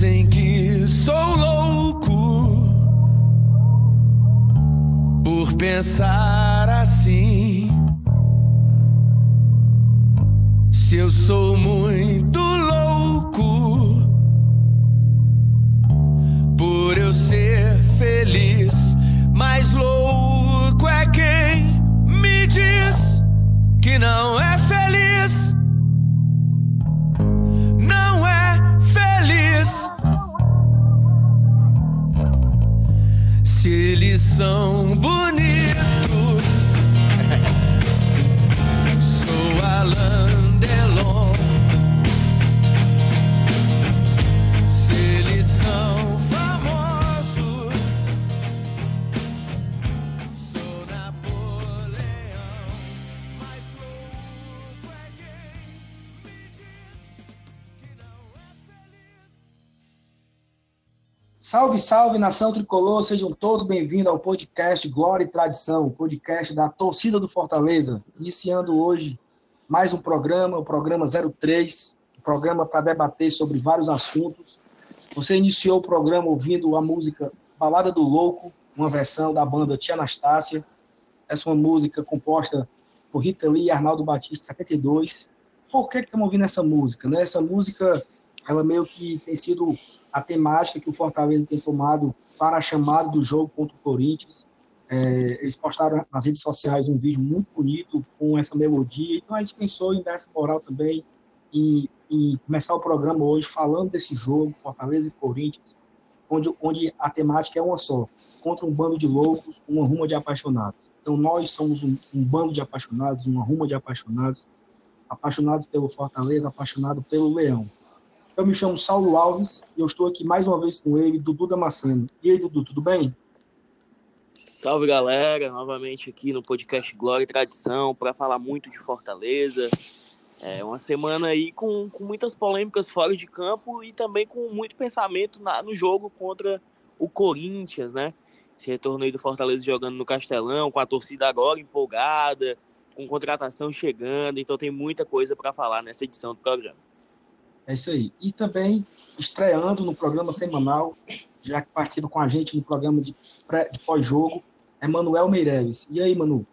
Dizem que sou louco por pensar assim. Se eu sou muito eles são Salve, salve, nação tricolor, sejam todos bem-vindos ao podcast Glória e Tradição, podcast da torcida do Fortaleza. Iniciando hoje mais um programa, o programa 03, um programa para debater sobre vários assuntos. Você iniciou o programa ouvindo a música Balada do Louco, uma versão da banda Tia Anastácia. Essa é uma música composta por Rita Lee e Arnaldo Batista, 72. Por que que estamos ouvindo essa música? Né? Essa música, ela meio que tem sido a temática que o Fortaleza tem tomado para a chamada do jogo contra o Corinthians. É, eles postaram nas redes sociais um vídeo muito bonito com essa melodia, então a gente pensou em dar essa moral também e, e começar o programa hoje falando desse jogo, Fortaleza e Corinthians, onde, onde a temática é uma só, contra um bando de loucos, uma ruma de apaixonados. Então nós somos um, um bando de apaixonados, uma ruma de apaixonados, apaixonados pelo Fortaleza, apaixonado pelo Leão. Eu me chamo Saulo Alves e eu estou aqui mais uma vez com ele, Dudu Damasceno. E aí, Dudu, tudo bem? Salve galera, novamente aqui no podcast Glória e Tradição para falar muito de Fortaleza. É uma semana aí com, com muitas polêmicas fora de campo e também com muito pensamento na, no jogo contra o Corinthians, né? Esse retorno aí do Fortaleza jogando no Castelão, com a torcida agora empolgada, com contratação chegando, então tem muita coisa para falar nessa edição do programa. É isso aí. E também estreando no programa semanal, já que participa com a gente no programa de, de pós-jogo, é Manuel Meireles. E aí, Manu?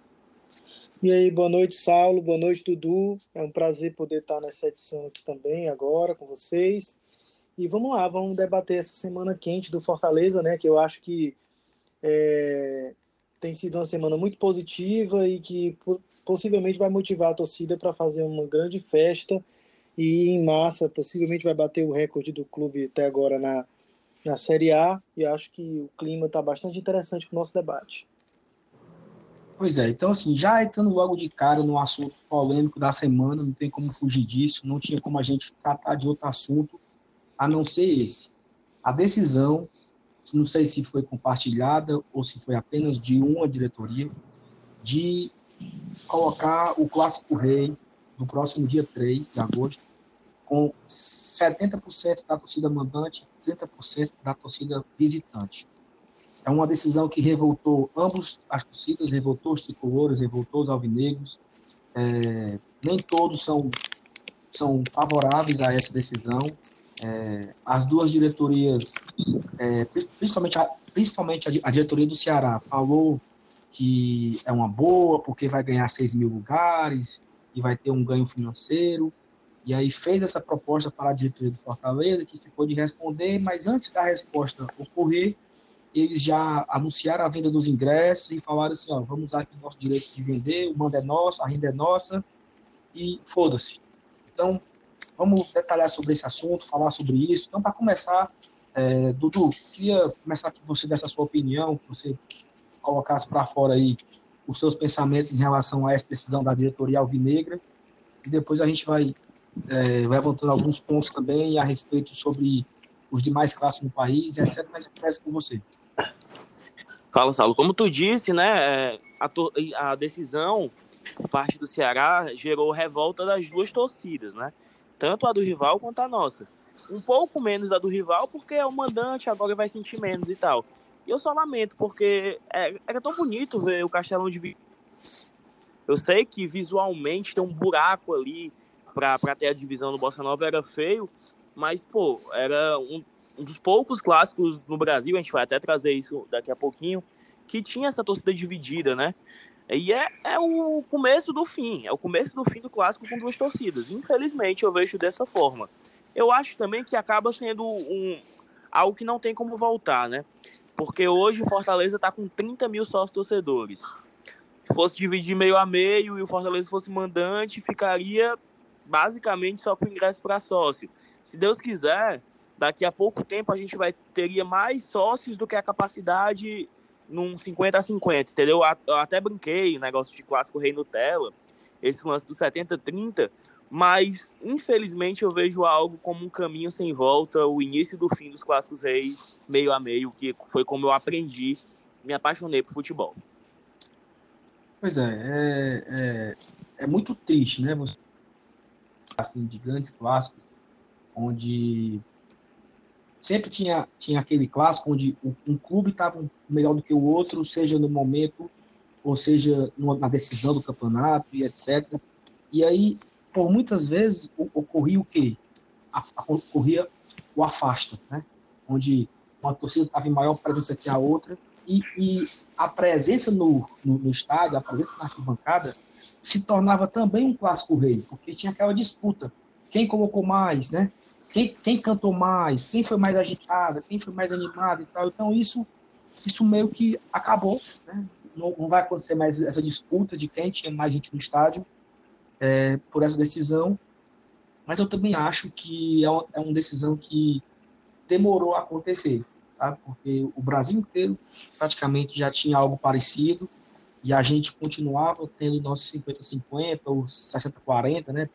E aí, boa noite, Saulo, boa noite, Dudu. É um prazer poder estar nessa edição aqui também, agora, com vocês. E vamos lá, vamos debater essa semana quente do Fortaleza, né? Que eu acho que é, tem sido uma semana muito positiva e que po- possivelmente vai motivar a torcida para fazer uma grande festa e em massa, possivelmente vai bater o recorde do clube até agora na, na Série A. E acho que o clima está bastante interessante para o nosso debate. Pois é, então assim, já entrando logo de cara no assunto polêmico da semana, não tem como fugir disso, não tinha como a gente tratar de outro assunto a não ser esse. A decisão, não sei se foi compartilhada ou se foi apenas de uma diretoria, de colocar o Clássico Rei no próximo dia 3 de agosto, com 70% da torcida mandante e 30% da torcida visitante. É uma decisão que revoltou ambos as torcidas, revoltou os tricolores, revoltou os alvinegros. É, nem todos são, são favoráveis a essa decisão. É, as duas diretorias, é, pri- principalmente, a, principalmente a diretoria do Ceará, falou que é uma boa, porque vai ganhar 6 mil lugares e vai ter um ganho financeiro. E aí fez essa proposta para a diretoria do Fortaleza, que ficou de responder, mas antes da resposta ocorrer, eles já anunciaram a venda dos ingressos e falaram assim, ó, vamos usar aqui o nosso direito de vender, o mando é nosso, a renda é nossa, e foda-se. Então, vamos detalhar sobre esse assunto, falar sobre isso. Então, para começar, é, Dudu, queria começar que você desse a sua opinião, que você colocasse para fora aí os seus pensamentos em relação a essa decisão da diretoria alvinegra, e depois a gente vai é, levantando alguns pontos também a respeito sobre os demais classes no país, etc. Mas eu começo com você. Fala, Saulo. Como tu disse, né, é, a, a decisão parte do Ceará gerou revolta das duas torcidas, né? Tanto a do rival quanto a nossa. Um pouco menos da do rival, porque é o mandante, agora vai sentir menos e tal. E eu só lamento, porque é, era tão bonito ver o Castelão de Vi- Eu sei que visualmente tem um buraco ali pra, pra ter a divisão do Bossa Nova, era feio, mas, pô, era um, um dos poucos clássicos no Brasil, a gente vai até trazer isso daqui a pouquinho, que tinha essa torcida dividida, né? E é, é o começo do fim, é o começo do fim do clássico com duas torcidas. Infelizmente, eu vejo dessa forma. Eu acho também que acaba sendo um, algo que não tem como voltar, né? Porque hoje o Fortaleza está com 30 mil sócios torcedores. Se fosse dividir meio a meio e o Fortaleza fosse mandante, ficaria basicamente só com ingresso para sócio. Se Deus quiser, daqui a pouco tempo a gente vai teria mais sócios do que a capacidade num 50 a 50, entendeu? Eu até brinquei, negócio de clássico Rei Nutella, esse lance do 70 30, mas infelizmente eu vejo algo como um caminho sem volta, o início do fim dos clássicos reis, meio a meio, que foi como eu aprendi, me apaixonei por futebol. Pois é, é, é, é muito triste, né? Você assim, de grandes clássicos, onde sempre tinha, tinha aquele clássico onde um clube estava melhor do que o outro, seja no momento, ou seja na decisão do campeonato e etc. E aí, por muitas vezes, ocorria o quê? Ocorria o afasta, né? onde uma torcida estava em maior presença que a outra, e, e a presença no, no, no, estádio, a presença na arquibancada, se tornava também um clássico rei, porque tinha aquela disputa. Quem colocou mais, né? Quem, quem cantou mais, quem foi mais agitado, quem foi mais animado e tal. Então, isso, isso meio que acabou, né? Não, não vai acontecer mais essa disputa de quem tinha mais gente no estádio é, por essa decisão. Mas eu também acho que é uma, é uma decisão que demorou a acontecer tá? porque o Brasil inteiro praticamente já tinha algo parecido e a gente continuava tendo nossos 50-50 ou 60-40, né?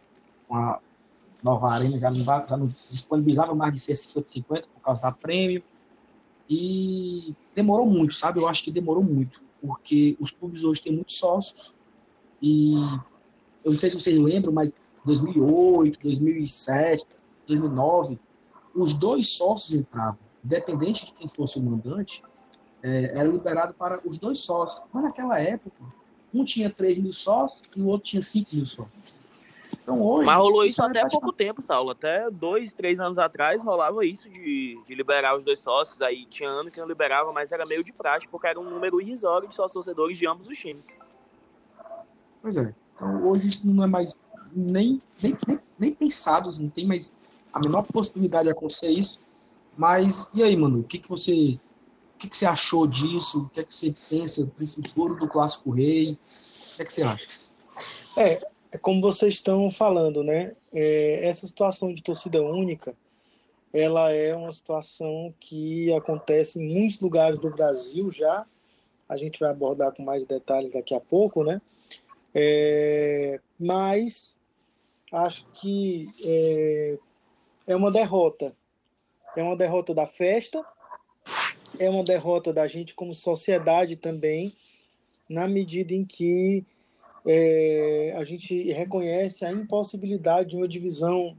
Com a nova arena já não, já não disponibilizava mais de ser 50-50 por causa da prêmio. E demorou muito, sabe? Eu acho que demorou muito, porque os clubes hoje têm muitos sócios e eu não sei se vocês lembram, mas 2008, 2007, 2009, os dois sócios entravam independente de quem fosse o mandante, é, era liberado para os dois sócios. Mas naquela época, um tinha 3 mil sócios e o outro tinha 5 mil sócios. Então, hoje, Mas rolou isso, isso até há pouco tempo, Saulo. Até dois, três anos atrás rolava isso de, de liberar os dois sócios. Aí tinha ano que não liberava, mas era meio de prática, porque era um número irrisório de sócios torcedores de ambos os times. Pois é. Então, hoje isso não é mais nem, nem, nem, nem pensado, não tem mais a menor possibilidade de acontecer isso. Mas e aí, mano? O que, que você o que, que você achou disso? O que é que você pensa do futuro do Clássico Rei? O que é que você acha? É, é como vocês estão falando, né? É, essa situação de torcida única, ela é uma situação que acontece em muitos lugares do Brasil já. A gente vai abordar com mais detalhes daqui a pouco, né? É, mas acho que é, é uma derrota é uma derrota da festa, é uma derrota da gente como sociedade também, na medida em que é, a gente reconhece a impossibilidade de uma divisão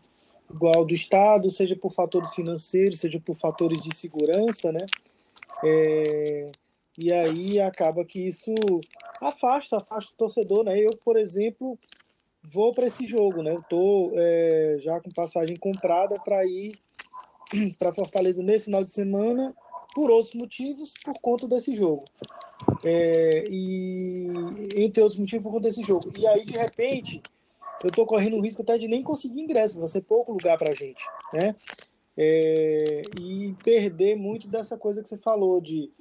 igual do Estado, seja por fatores financeiros, seja por fatores de segurança, né? É, e aí acaba que isso afasta, afasta o torcedor, né? Eu, por exemplo, vou para esse jogo, né? Eu tô é, já com passagem comprada para ir para Fortaleza nesse final de semana por outros motivos, por conta desse jogo. É, e entre outros motivos por conta desse jogo. E aí, de repente, eu estou correndo o risco até de nem conseguir ingresso, vai ser pouco lugar para a gente, né? É, e perder muito dessa coisa que você falou, de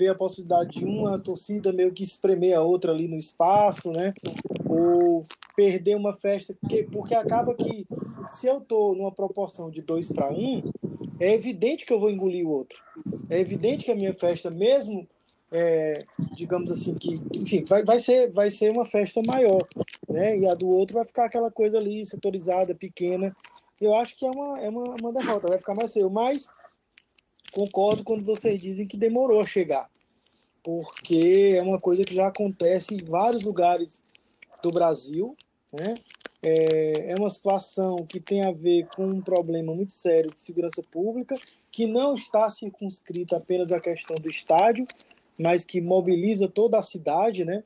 ver a possibilidade de uma torcida meio que espremer a outra ali no espaço, né? Ou perder uma festa, porque, porque acaba que se eu estou numa proporção de 2 para 1, um, é evidente que eu vou engolir o outro. É evidente que a minha festa, mesmo, é, digamos assim, que, enfim, vai, vai, ser, vai ser uma festa maior, né? E a do outro vai ficar aquela coisa ali, setorizada, pequena. Eu acho que é uma, é uma, uma derrota, vai ficar mais feio. Mas concordo quando vocês dizem que demorou a chegar, porque é uma coisa que já acontece em vários lugares do Brasil, né? É, é uma situação que tem a ver com um problema muito sério de segurança pública, que não está circunscrita apenas à questão do estádio, mas que mobiliza toda a cidade, né?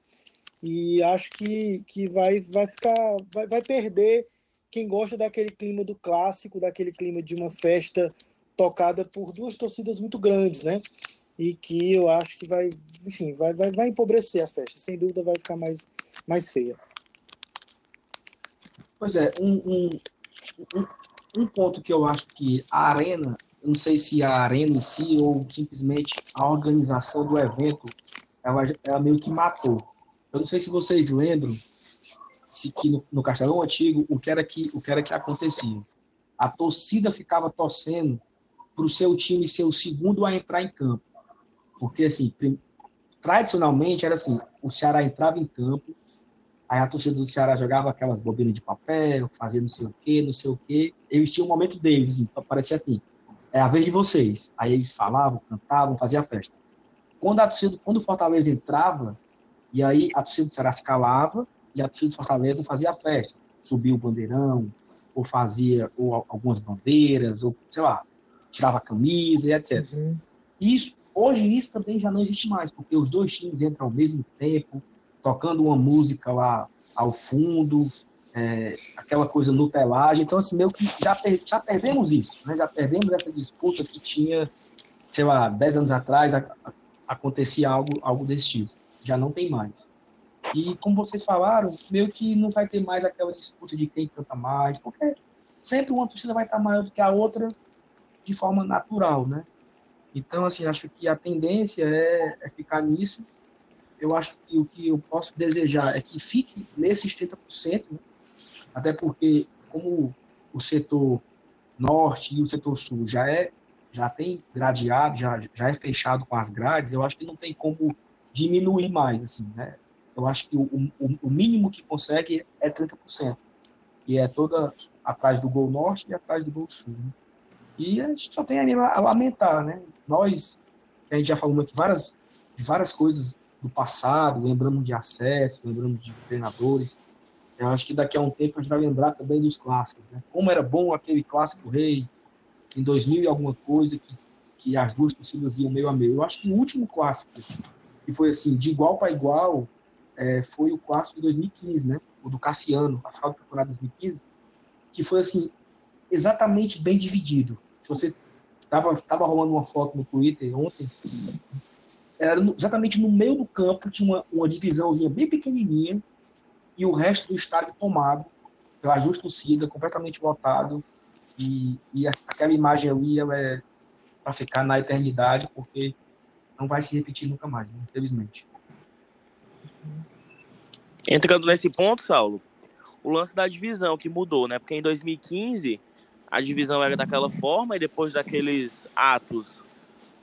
E acho que, que vai, vai ficar, vai, vai perder quem gosta daquele clima do clássico, daquele clima de uma festa tocada por duas torcidas muito grandes, né? E que eu acho que vai, enfim, vai, vai, vai empobrecer a festa. Sem dúvida vai ficar mais, mais feia. Pois é, um, um, um, ponto que eu acho que a arena, não sei se a arena em si ou simplesmente a organização do evento, ela, ela meio que matou. Eu não sei se vocês lembram se que no, no Castelão Antigo o que era que o que era que acontecia. A torcida ficava torcendo para o seu time ser o segundo a entrar em campo, porque assim tradicionalmente era assim, o Ceará entrava em campo, aí a torcida do Ceará jogava aquelas bobinas de papel, fazia não sei o quê, não sei o quê. Eles tinham um momento deles, assim, parecia assim, é a vez de vocês. Aí eles falavam, cantavam, faziam a festa. Quando a torcida, quando o Fortaleza entrava, e aí a torcida do Ceará se calava e a torcida do Fortaleza fazia a festa. Subia o bandeirão, ou fazia ou al- algumas bandeiras, ou sei lá, tirava a camisa e etc. Uhum. Isso, hoje isso também já não existe mais, porque os dois times entram ao mesmo tempo, tocando uma música lá ao fundo, é, aquela coisa nutelagem. Então, assim, meio que já, per- já perdemos isso, né? Já perdemos essa disputa que tinha, sei lá, 10 anos atrás, a- a- acontecia algo, algo desse tipo. Já não tem mais. E, como vocês falaram, meio que não vai ter mais aquela disputa de quem canta mais, porque sempre uma torcida vai estar maior do que a outra de forma natural, né? Então, assim, acho que a tendência é, é ficar nisso. Eu acho que o que eu posso desejar é que fique nesses 30%, né? até porque, como o setor norte e o setor sul já é já tem gradeado, já, já é fechado com as grades, eu acho que não tem como diminuir mais, assim, né? Eu acho que o, o, o mínimo que consegue é 30%, que é toda atrás do Gol Norte e atrás do Gol Sul. né? E a gente só tem a, lamentar, né? Nós, a gente já falou aqui várias, várias coisas do passado, lembramos de acesso, lembramos de treinadores. Eu acho que daqui a um tempo a gente vai lembrar também dos clássicos, né? Como era bom aquele clássico rei em 2000 e alguma coisa que, que as duas torcidas iam meio a meio. Eu acho que o último clássico que foi assim de igual para igual é, foi o clássico de 2015, né? O do Cassiano, a final do campeonato de 2015, que foi assim exatamente bem dividido. Se você tava tava rolando uma foto no Twitter ontem, era exatamente no meio do campo tinha uma, uma divisãozinha bem pequenininha e o resto do estádio tomado pela justa torcida, completamente lotado e, e aquela imagem ali é para ficar na eternidade porque não vai se repetir nunca mais, né? infelizmente. Entrando nesse ponto, Saulo, o lance da divisão que mudou, né? Porque em 2015 a divisão era daquela forma e depois daqueles atos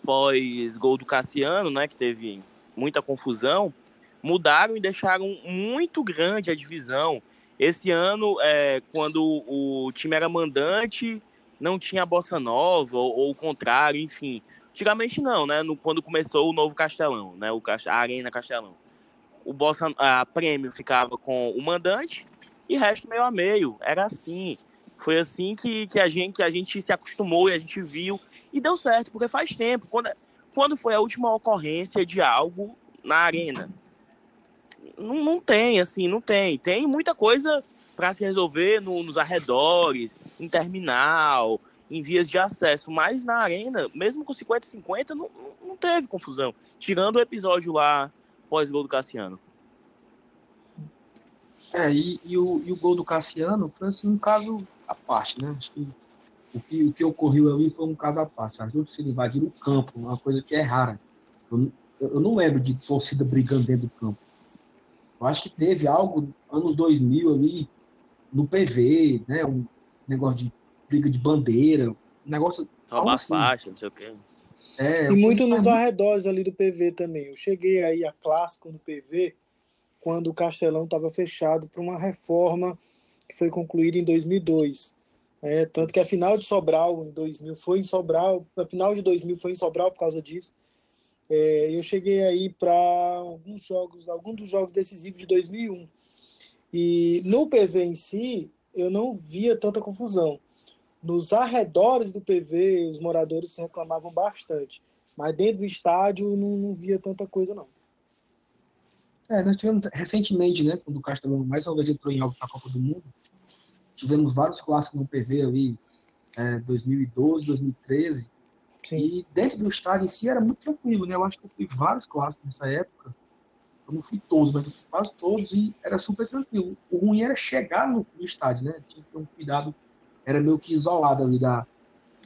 pós gol do Cassiano, né, que teve muita confusão, mudaram e deixaram muito grande a divisão. Esse ano, é, quando o time era mandante, não tinha bossa nova ou, ou o contrário, enfim. Antigamente não, né? No, quando começou o novo Castelão, né? O a Arena Castelão o Bossa, a prêmio ficava com o mandante e resto meio a meio. Era assim. Foi assim que, que, a gente, que a gente se acostumou e a gente viu. E deu certo, porque faz tempo. Quando, quando foi a última ocorrência de algo na arena? Não, não tem, assim, não tem. Tem muita coisa para se resolver no- nos arredores, em terminal, em vias de acesso. Mas na arena, mesmo com 50-50, não, não- teve confusão. Tirando o episódio lá pós-gol do Cassiano. É, e, e o, e o gol do Cassiano foi assim, um caso à parte, né? Acho que o que, o que ocorreu ali foi um caso à parte. As duas invadiram o campo, uma coisa que é rara. Eu, não- eu não lembro de torcida brigando dentro do campo. Eu acho que teve algo anos 2000 ali no PV, né? Um negócio de briga de bandeira, um negócio. Roubar assim? faixa, não sei o quê. É, E muito nos arredores. arredores ali do PV também. Eu cheguei aí a clássico no PV quando o Castelão estava fechado para uma reforma que foi concluída em 2002. É, tanto que a final de Sobral em 2000 foi em Sobral, a final de 2000 foi em Sobral por causa disso. É, eu cheguei aí para alguns jogos, alguns dos jogos decisivos de 2001. E no PV em si, eu não via tanta confusão. Nos arredores do PV, os moradores reclamavam bastante. Mas dentro do estádio, não, não via tanta coisa, não. É, nós tivemos recentemente, né, quando o Castelão mais uma vez entrou em algo para a Copa do Mundo, tivemos vários clássicos no PV ali, é, 2012, 2013. Sim. E dentro do estádio em si era muito tranquilo, né? Eu acho que eu fui vários clássicos nessa época. Eu não fui todos, mas eu fui quase todos e era super tranquilo. O ruim era chegar no, no estádio, né? Tinha que ter um cuidado, era meio que isolado ali da,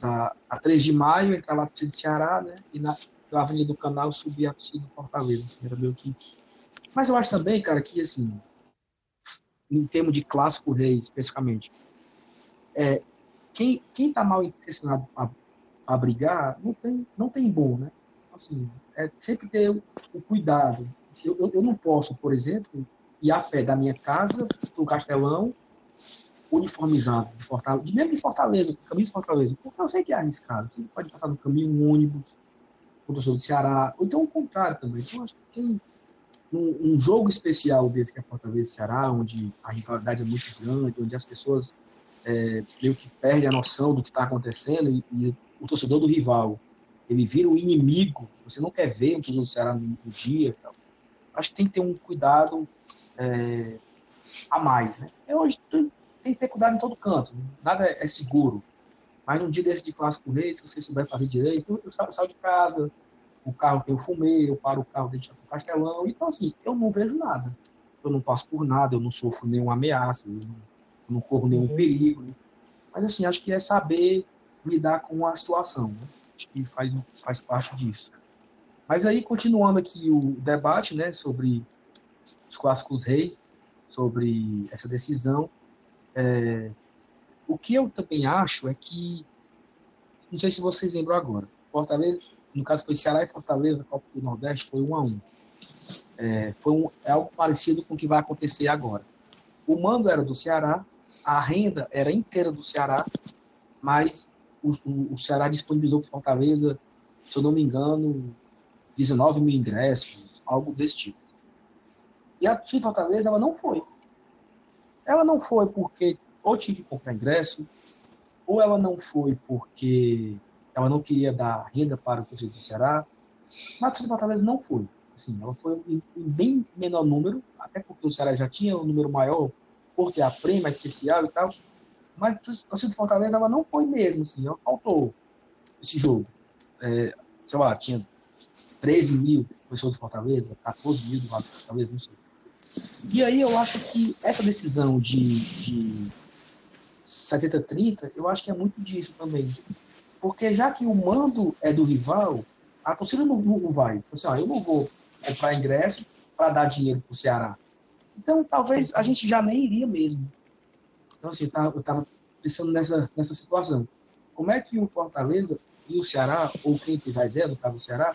da a 3 de maio, entrava a de Ceará, né? E na, na Avenida do Canal subia a do Fortaleza. assim, era meio que. Mas eu acho também, cara, que assim, em termos de clássico rei, especificamente, é, quem, quem tá mal intencionado a brigar, não tem, não tem bom, né? Assim, é sempre ter o, o cuidado. Eu, eu, eu não posso, por exemplo, ir a pé da minha casa para o Castelão uniformizado, de de mesmo de Fortaleza, camisa de Fortaleza, porque eu sei que é arriscado. Você pode passar no caminho um ônibus, o torcedor do Ceará, ou então o contrário também. Então, acho que tem um, um jogo especial desse que é Fortaleza e Ceará, onde a rivalidade é muito grande, onde as pessoas é, meio que perdem a noção do que está acontecendo e, e o torcedor do rival ele vira o inimigo, você não quer ver o torcedor do Ceará no, no dia. tal. Acho que tem que ter um cuidado é, a mais. Né? É, hoje tem que ter cuidado em todo canto, nada é, é seguro. Mas num dia desse de clássico rei, se você souber fazer direito, eu sa- saio de casa, o carro tem o fumeiro, eu paro o carro dentro do castelão. Então, assim, eu não vejo nada. Eu não passo por nada, eu não sofro nenhuma ameaça, eu não, eu não corro nenhum Uhum. perigo. né? Mas, assim, acho que é saber lidar com a situação. né? Acho que faz, faz parte disso. Mas aí, continuando aqui o debate né, sobre os clássicos reis, sobre essa decisão, é, o que eu também acho é que, não sei se vocês lembram agora, Fortaleza, no caso foi Ceará e Fortaleza, Copa do Nordeste, foi um a um. É, foi um, é algo parecido com o que vai acontecer agora. O mando era do Ceará, a renda era inteira do Ceará, mas o, o, o Ceará disponibilizou para Fortaleza, se eu não me engano, 19 mil ingressos, algo desse tipo. E a de Fortaleza, ela não foi. Ela não foi porque ou tinha que comprar ingresso, ou ela não foi porque ela não queria dar renda para o torcedor do Ceará. Torcida de Fortaleza não foi. Assim, ela foi em, em bem menor número, até porque o Ceará já tinha um número maior por ter a prêmio especial e tal. Mas a torcida de Fortaleza ela não foi mesmo, assim, ela faltou esse jogo. É, sei lá, tinha 13 mil pessoas de Fortaleza, 14 mil do Fortaleza, não sei. E aí eu acho que essa decisão de, de 70-30, eu acho que é muito disso também. Porque já que o mando é do rival, a torcida não, não vai. Assim, ó, eu não vou comprar ingresso para dar dinheiro para o Ceará. Então, talvez a gente já nem iria mesmo. Então, assim, eu estava pensando nessa, nessa situação. Como é que o Fortaleza e o Ceará, ou quem tiver ideia, no caso do Ceará,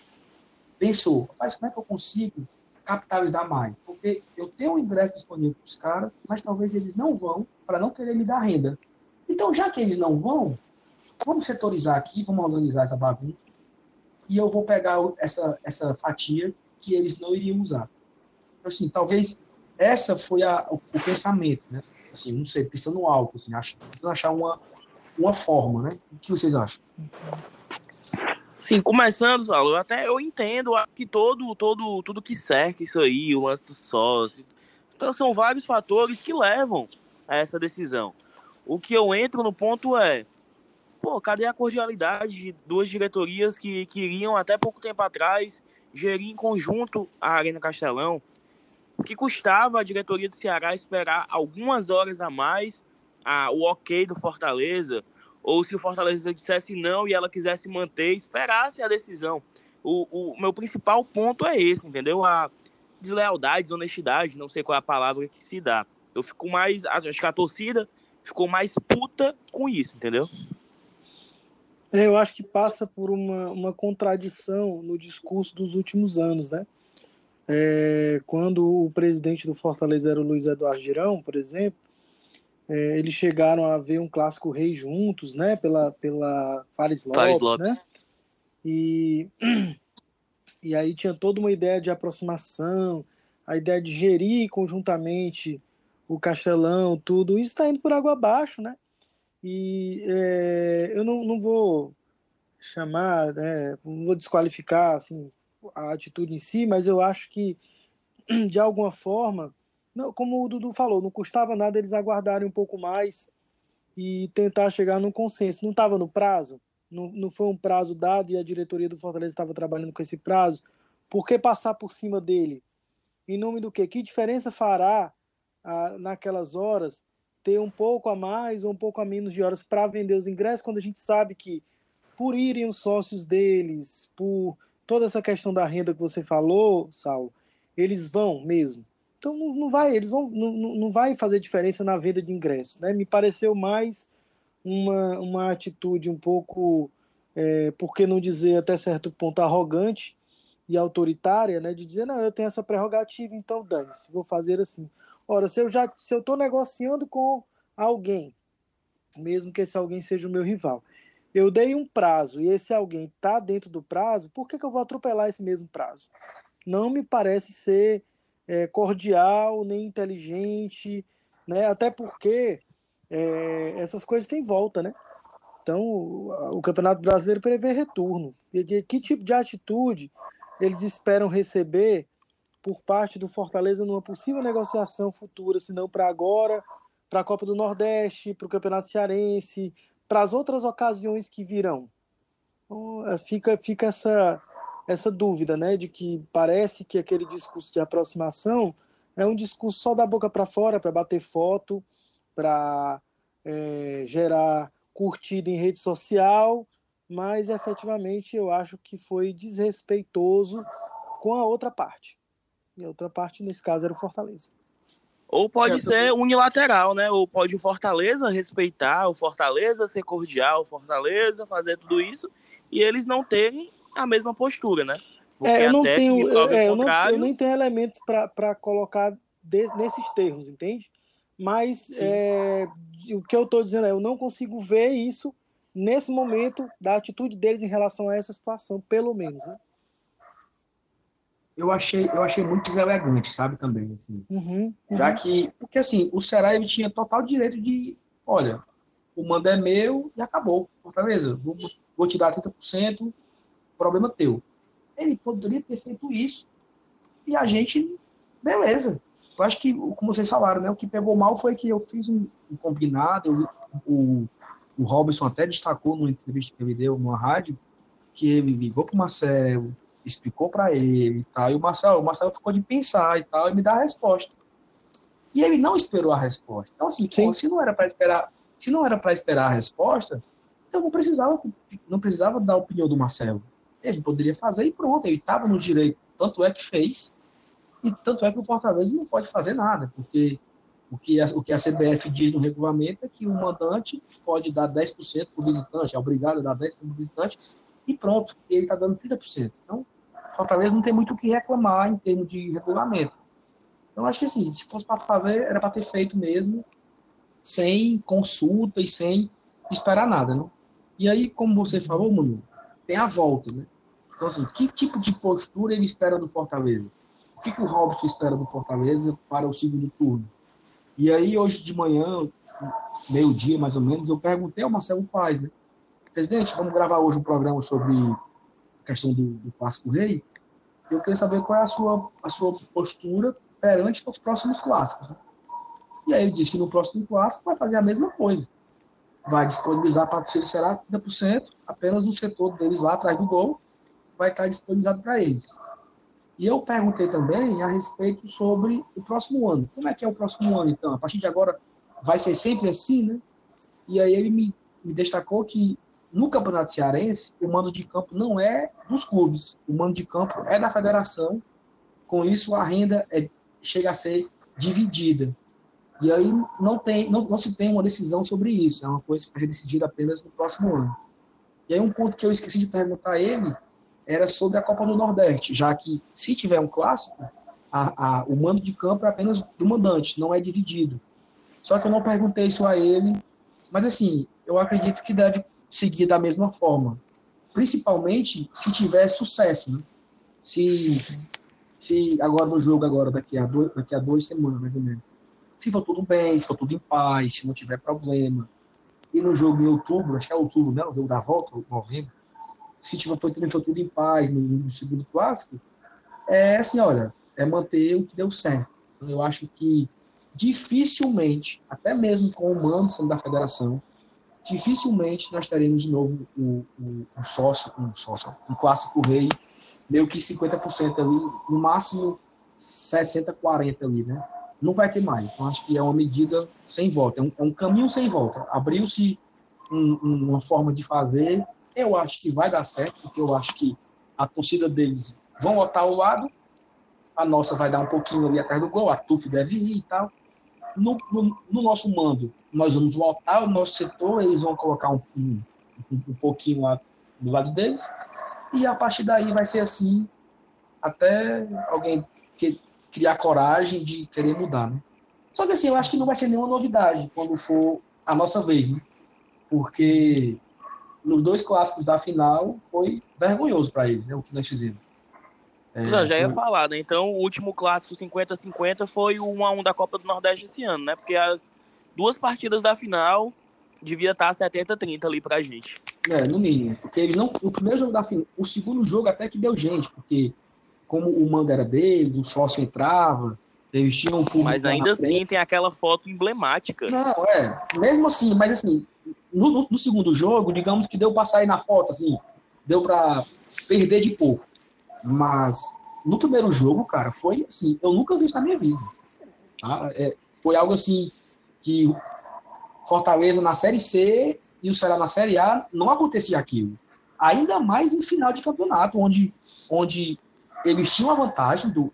pensou, mas como é que eu consigo capitalizar mais? Porque eu tenho o ingresso disponível para os caras, mas talvez eles não vão para não querer me dar renda. Então, já que eles não vão, vamos setorizar aqui, vamos organizar essa bagunça, e eu vou pegar essa, essa fatia que eles não iriam usar. Então, Assim, talvez essa foi a, o, o pensamento, né? Assim, não sei, pensando alto, assim, acho, achar uma, uma forma, né? O que vocês acham? Sim, começando, Saulo, até eu entendo que todo, todo, tudo que cerca isso aí, o lance do sócio. Então são vários fatores que levam a essa decisão. O que eu entro no ponto é, pô, cadê a cordialidade de duas diretorias que queriam até pouco tempo atrás gerir em conjunto a Arena Castelão? O que custava a diretoria do Ceará esperar algumas horas a mais a, o ok do Fortaleza ou se o Fortaleza dissesse não e ela quisesse manter, esperasse a decisão. O, o meu principal ponto é esse, entendeu? A deslealdade, desonestidade, não sei qual é a palavra que se dá. Eu fico mais, acho que a torcida ficou mais puta com isso, entendeu? É, Eu acho que passa por uma, uma contradição no discurso dos últimos anos, né? É, quando o presidente do Fortaleza era o Luiz Eduardo Girão, por exemplo, é, eles chegaram a ver um clássico rei juntos, né? Pela, pela Fares Lopes, Fares Lopes. né? E, e aí tinha toda uma ideia de aproximação, a ideia de gerir conjuntamente o Castelão, tudo. Isso está indo por água abaixo, né? E é, eu não, não vou chamar, né, não vou desqualificar assim, a atitude em si, mas eu acho que, de alguma forma, não, como o Dudu falou, não custava nada eles aguardarem um pouco mais e tentar chegar num consenso. Não estava no prazo? Não, não foi um prazo dado e a diretoria do Fortaleza estava trabalhando com esse prazo? Por que passar por cima dele? Em nome do quê? Que diferença fará ah, naquelas horas ter um pouco a mais ou um pouco a menos de horas para vender os ingressos quando a gente sabe que por irem os sócios deles, por toda essa questão da renda que você falou, Sal, eles vão mesmo. Então não, não vai, eles vão, não não vai fazer diferença na venda de ingressos, né? Me pareceu mais uma, uma atitude um pouco, é, por que não dizer até certo ponto arrogante e autoritária, né? De dizer não, eu tenho essa prerrogativa, então dane-se, vou fazer assim. Ora, se eu já, se eu estou negociando com alguém, mesmo que esse alguém seja o meu rival, eu dei um prazo e esse alguém está dentro do prazo, por que, que eu vou atropelar esse mesmo prazo? Não me parece ser é, cordial, nem inteligente, né? Até porque é, essas coisas têm volta, né? Então, o, Campeonato Brasileiro prevê retorno. E que tipo de atitude eles esperam receber por parte do Fortaleza numa possível negociação futura, se não para agora, para a Copa do Nordeste, para o Campeonato Cearense, para as outras ocasiões que virão? Então, é, fica, fica essa, essa dúvida, né, de que parece que aquele discurso de aproximação é um discurso só da boca para fora, para bater foto, para é, gerar curtida em rede social, mas efetivamente eu acho que foi desrespeitoso com a outra parte. E a outra parte, nesse caso, era o Fortaleza. Ou pode É, ser unilateral, né? Ou pode o Fortaleza respeitar, o Fortaleza ser cordial, o Fortaleza fazer tudo isso, e eles não terem a mesma postura, né? Porque É, eu não tenho, é, eu, não, eu nem tenho elementos para colocar de- nesses termos, entende? Mas é, o que eu estou dizendo é, eu não consigo ver isso nesse momento da atitude deles em relação a essa situação, pelo menos. Né? Eu achei, eu achei muito deselegante, sabe, também, assim. Uhum, Já uhum. que, porque assim, o Ceará ele tinha total direito de, olha, o mando é meu e acabou. Fortaleza, vou, vou te dar 30%, problema teu. Ele poderia ter feito isso e a gente, beleza. Eu acho que, como vocês falaram, né, o que pegou mal foi que eu fiz um, um combinado, eu- o, o Robson até destacou numa entrevista que ele deu numa rádio, que ele ligou para o Marcelo, explicou para ele e tal, e o Marcelo, o Marcelo ficou de pensar e tal, e me dá a resposta. E ele não esperou a resposta. Então, assim, Sim. pô, se não era para esperar, se não era para esperar a resposta, então não precisava, não precisava dar a opinião do Marcelo. Ele poderia fazer e pronto, ele estava no direito, tanto é que fez, e tanto é que o Fortaleza não pode fazer nada, porque o que a, o que a CBF diz no regulamento é que o mandante pode dar 10% para o visitante, é obrigado a dar 10% para o visitante, e pronto, ele está dando 30%. Então, Fortaleza não tem muito o que reclamar em termos de regulamento. Então, acho que assim, se fosse para fazer, era para ter feito mesmo, sem consulta e sem esperar nada, né? E aí, como você falou, mano, tem a volta, né? Então, assim, que tipo de postura ele espera do Fortaleza? O que, que o Robson espera do Fortaleza para o segundo turno? E aí, hoje de manhã, meio-dia mais ou menos, eu perguntei ao Marcelo Paz, né? Presidente, vamos gravar hoje um programa sobre questão do, do Clássico Rei. Eu queria saber qual é a sua, a sua postura perante os próximos clássicos. né? E aí ele disse que no próximo clássico vai fazer a mesma coisa. Vai disponibilizar para ele será 30%, apenas o setor deles lá atrás do gol vai estar disponibilizado para eles. E eu perguntei também a respeito sobre o próximo ano. Como é que é o próximo ano, então? A partir de agora vai ser sempre assim, né? E aí ele me, me destacou que no Campeonato Cearense, o mando de campo não é dos clubes, o mando de campo é da federação. Com isso, a renda é, chega a ser dividida. E aí não, tem, não, não se tem uma decisão sobre isso, é uma coisa que ser decidida apenas no próximo ano. E aí um ponto que eu esqueci de perguntar a ele era sobre a Copa do Nordeste, já que se tiver um clássico, a, a, o mando de campo é apenas do mandante, não é dividido. Só que eu não perguntei isso a ele, mas assim, eu acredito que deve seguir da mesma forma, principalmente se tiver sucesso, né? Se, se agora no jogo agora daqui a dois, daqui a duas semanas mais ou menos, se for tudo bem, se for tudo em paz, se não tiver problema, e no jogo em outubro, acho que é outubro, né? O jogo da volta, novembro, se tiver foi tudo, em paz no, no segundo clássico, é assim, olha, é manter o que deu certo. Então, eu acho que dificilmente, até mesmo com o mando sendo da federação, dificilmente nós teremos de novo o, o, um sócio, um sócio, um clássico rei, meio que 50% ali, no máximo 60, 40 ali, né? Não vai ter mais. Então, acho que é uma medida sem volta, é um, é um caminho sem volta. Abriu-se um- um- uma forma de fazer, eu acho que vai dar certo, porque eu acho que a torcida deles vão lotar o lado, a nossa vai dar um pouquinho ali atrás do gol, a TUF deve ir e tal. No, no- no nosso mando, nós vamos lotar o nosso setor, eles vão colocar um, um, um pouquinho lá do lado deles, e a partir daí vai ser assim, até alguém que, criar coragem de querer mudar, né? Só que assim, eu acho que não vai ser nenhuma novidade quando for a nossa vez, né? Porque nos dois clássicos da final foi vergonhoso para eles, né? O que nós fizemos. É, Não, já ia foi- falar, né? Então, o último clássico 50-50 foi o 1x1 da Copa do Nordeste esse ano, né? Porque as duas partidas da final devia estar 70-30 ali pra gente. É, no mínimo. Porque eles não. O primeiro jogo da final. O segundo jogo até que deu gente, porque como o mando era deles, o sócio entrava, eles tinham um público. Mas ainda na frente. assim tem aquela foto emblemática. Não, é. Mesmo assim, mas assim, no, no- no segundo jogo, digamos que deu para sair na foto, assim, deu para perder de pouco. Mas no primeiro jogo, cara, foi assim, eu nunca vi isso na minha vida. tá? É, foi algo assim que Fortaleza na Série C e o Ceará na Série A não acontecia aquilo. Ainda mais em final de campeonato, onde, onde eles tinham a vantagem do,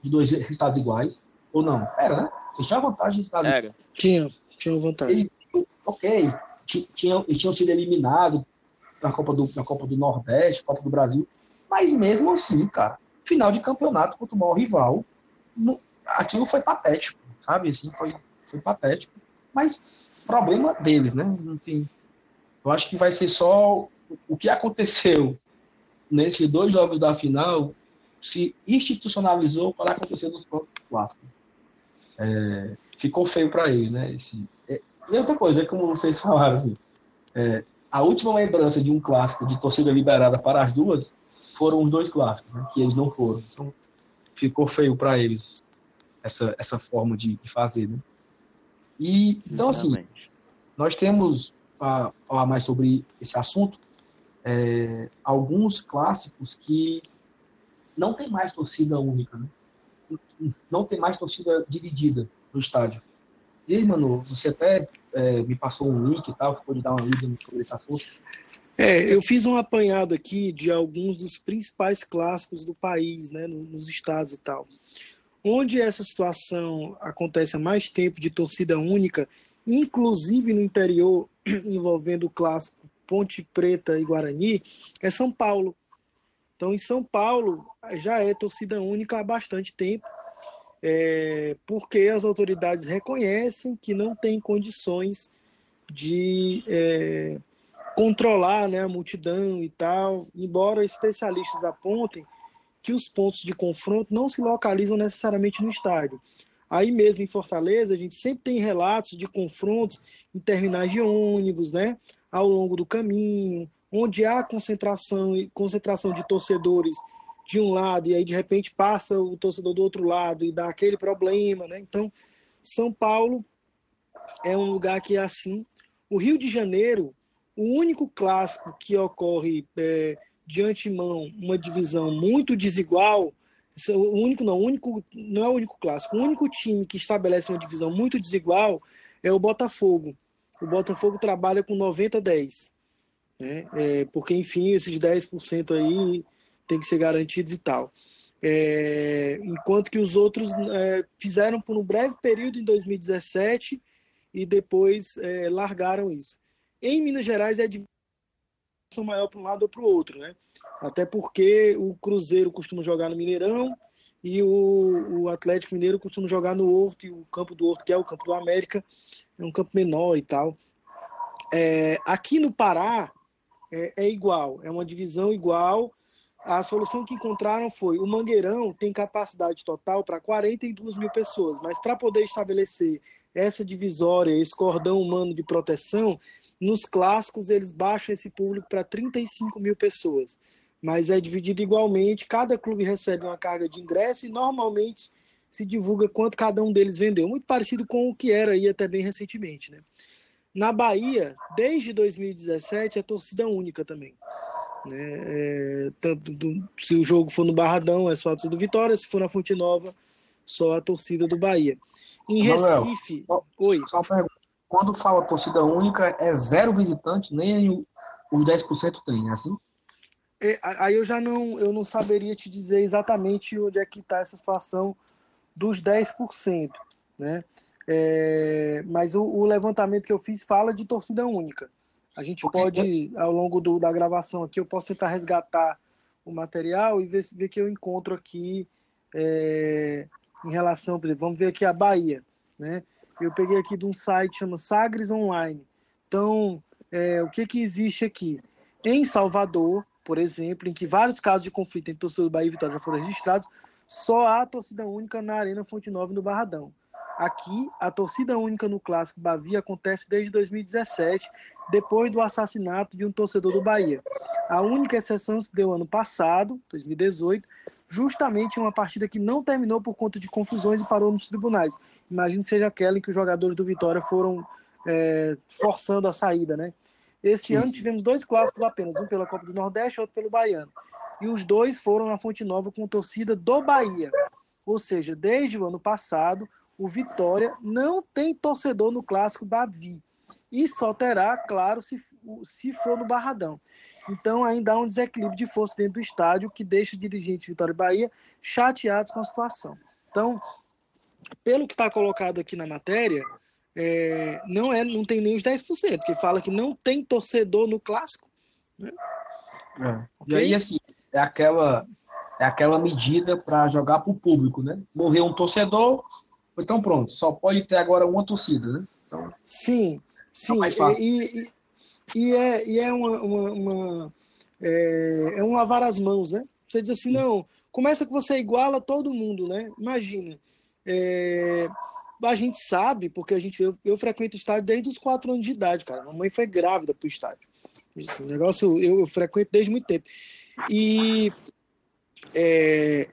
de dois resultados iguais. Ou não? Era, né? Eles tinham a vantagem de resultados Era. Tinha, tinha uma vantagem. Ele- ok, ti- tinham, eles tinham sido eliminados na Copa, do, na Copa do Nordeste, Copa do Brasil, mas mesmo assim, cara, final de campeonato contra o maior rival, não- aquilo foi patético, sabe? Assim, foi, foi patético, mas problema deles, né? Não tem, eu acho que vai ser só o que aconteceu nesses dois jogos da final se institucionalizou para acontecer nos próximos clássicos. É, ficou feio para eles, né? Esse, e outra coisa, é como vocês falaram, assim, é, a última lembrança de um clássico de torcida liberada para as duas foram os dois clássicos, né, que eles não foram. Então, ficou feio para eles essa, essa forma de, de fazer, né? E, então, assim, nós temos, para falar mais sobre esse assunto, é, alguns clássicos que não tem mais torcida única, né? Não tem mais torcida dividida no estádio. E aí, mano, você até é, me passou um link e tal, ficou de dar uma lida sobre esse assunto. É, eu fiz um apanhado aqui de alguns dos principais clássicos do país, né, no- nos estados e tal. Onde essa situação acontece há mais tempo de torcida única, inclusive no interior, envolvendo o clássico Ponte Preta e Guarani, é São Paulo. Então, em São Paulo, já é torcida única há bastante tempo, é, porque as autoridades reconhecem que não tem condições de é, controlar né, a multidão e tal, embora especialistas apontem que os pontos de confronto não se localizam necessariamente no estádio. Aí mesmo em Fortaleza, a gente sempre tem relatos de confrontos em terminais de ônibus, né, ao longo do caminho, onde há concentração concentração de torcedores de um lado e aí de repente passa o torcedor do outro lado e dá aquele problema, né? Então, São Paulo é um lugar que é assim. O Rio de Janeiro, o único clássico que ocorre é, de antemão uma divisão muito desigual, o único não, o único não é o único clássico, o único time que estabelece uma divisão muito desigual é o Botafogo. O Botafogo trabalha com 90-10, né? É, porque enfim esses 10% aí tem que ser garantidos e tal. É, enquanto que os outros é, fizeram por um breve período em 2017 e depois é, largaram isso. Em Minas Gerais é divisão maior para um lado ou para o outro, né? Até porque o Cruzeiro costuma jogar no Mineirão e o, o Atlético Mineiro costuma jogar no Horto, e o campo do Horto, que é o campo do América, é um campo menor e tal. É, aqui no Pará é, é igual, é uma divisão igual. A solução que encontraram foi o Mangueirão tem capacidade total para 42 mil pessoas, mas para poder estabelecer essa divisória, esse cordão humano de proteção, nos clássicos eles baixam esse público para 35 mil pessoas. Mas é dividido igualmente, cada clube recebe uma carga de ingresso e normalmente se divulga quanto cada um deles vendeu, muito parecido com o que era aí até bem recentemente, né? Na Bahia, desde 2017, é torcida única também. Né? É, tanto do- se o jogo for no Barradão, é só a torcida do Vitória, se for na Fonte Nova, só a torcida do Bahia. Em Recife, Só- Oi. Só uma pergunta. Quando fala torcida única, é zero visitante, nem os 10% tem, é assim? É, Aí eu já não, eu não saberia te dizer exatamente onde é que está essa situação dos 10%, né? É, mas o, o levantamento que eu fiz fala de torcida única. A gente Porque- pode, ao longo do- da gravação aqui, eu posso tentar resgatar o material e ver se ver que eu encontro aqui é, em relação, por exemplo, vamos ver aqui a Bahia, né? Eu peguei aqui de um site chama Sagres Online. Então, é, o que que existe aqui? Em Salvador, por exemplo, em que vários casos de conflito entre torcedor do Bahia e Vitória já foram registrados, só há torcida única na Arena Fonte Nova no Barradão. Aqui, a torcida única no Clássico Bavi acontece desde 2017, depois do assassinato de um torcedor do Bahia. A única exceção se deu ano passado, 2018, justamente uma partida que não terminou por conta de confusões e parou nos tribunais. Imagino que seja aquela em que os jogadores do Vitória foram é, forçando a saída, né? Esse Sim, ano tivemos dois clássicos apenas, um pela Copa do Nordeste e outro pelo Baiano. E os dois foram na Fonte Nova com torcida do Bahia. Ou seja, desde o ano passado, o Vitória não tem torcedor no clássico Bavi. E só terá, claro, se, se for no Barradão. Então ainda há um desequilíbrio de força dentro do estádio que deixa os dirigentes de Vitória e Bahia chateados com a situação. Então, pelo que está colocado aqui na matéria, é, não, é, não tem nem os 10%, porque fala que não tem torcedor no clássico. É. Ok? E aí, assim, é aquela, é aquela medida para jogar para o público, né? Morreu um torcedor, então pronto, só pode ter agora uma torcida, né? Então, Sim, sim. fácil. E, e, e é, e é uma, uma, uma- é, é um lavar as mãos, né? Você diz assim, não, começa que você iguala todo mundo, né? Imagina. é, a gente sabe, porque a gente eu, eu frequento o estádio desde os quatro anos de idade, cara. Mamãe foi grávida pro estádio. Esse negócio eu, eu frequento desde muito tempo. E é,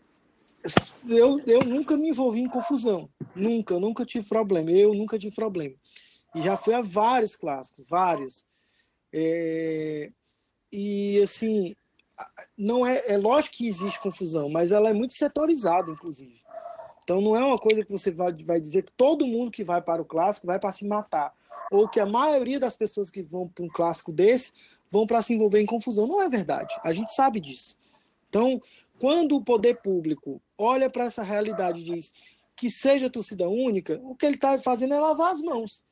eu, eu nunca me envolvi em confusão. Nunca, nunca tive problema. Eu nunca tive problema. E já fui a vários clássicos, vários. É, e assim, não é, é lógico que existe confusão, mas ela é muito setorizada, inclusive. Então não é uma coisa que você vai, vai dizer que todo mundo que vai para o clássico vai para se matar, ou que a maioria das pessoas que vão para um clássico desse vão para se envolver em confusão. Não é verdade. A gente sabe disso. Então, quando o poder público olha para essa realidade e diz que seja torcida única, o que ele está fazendo é lavar as mãos.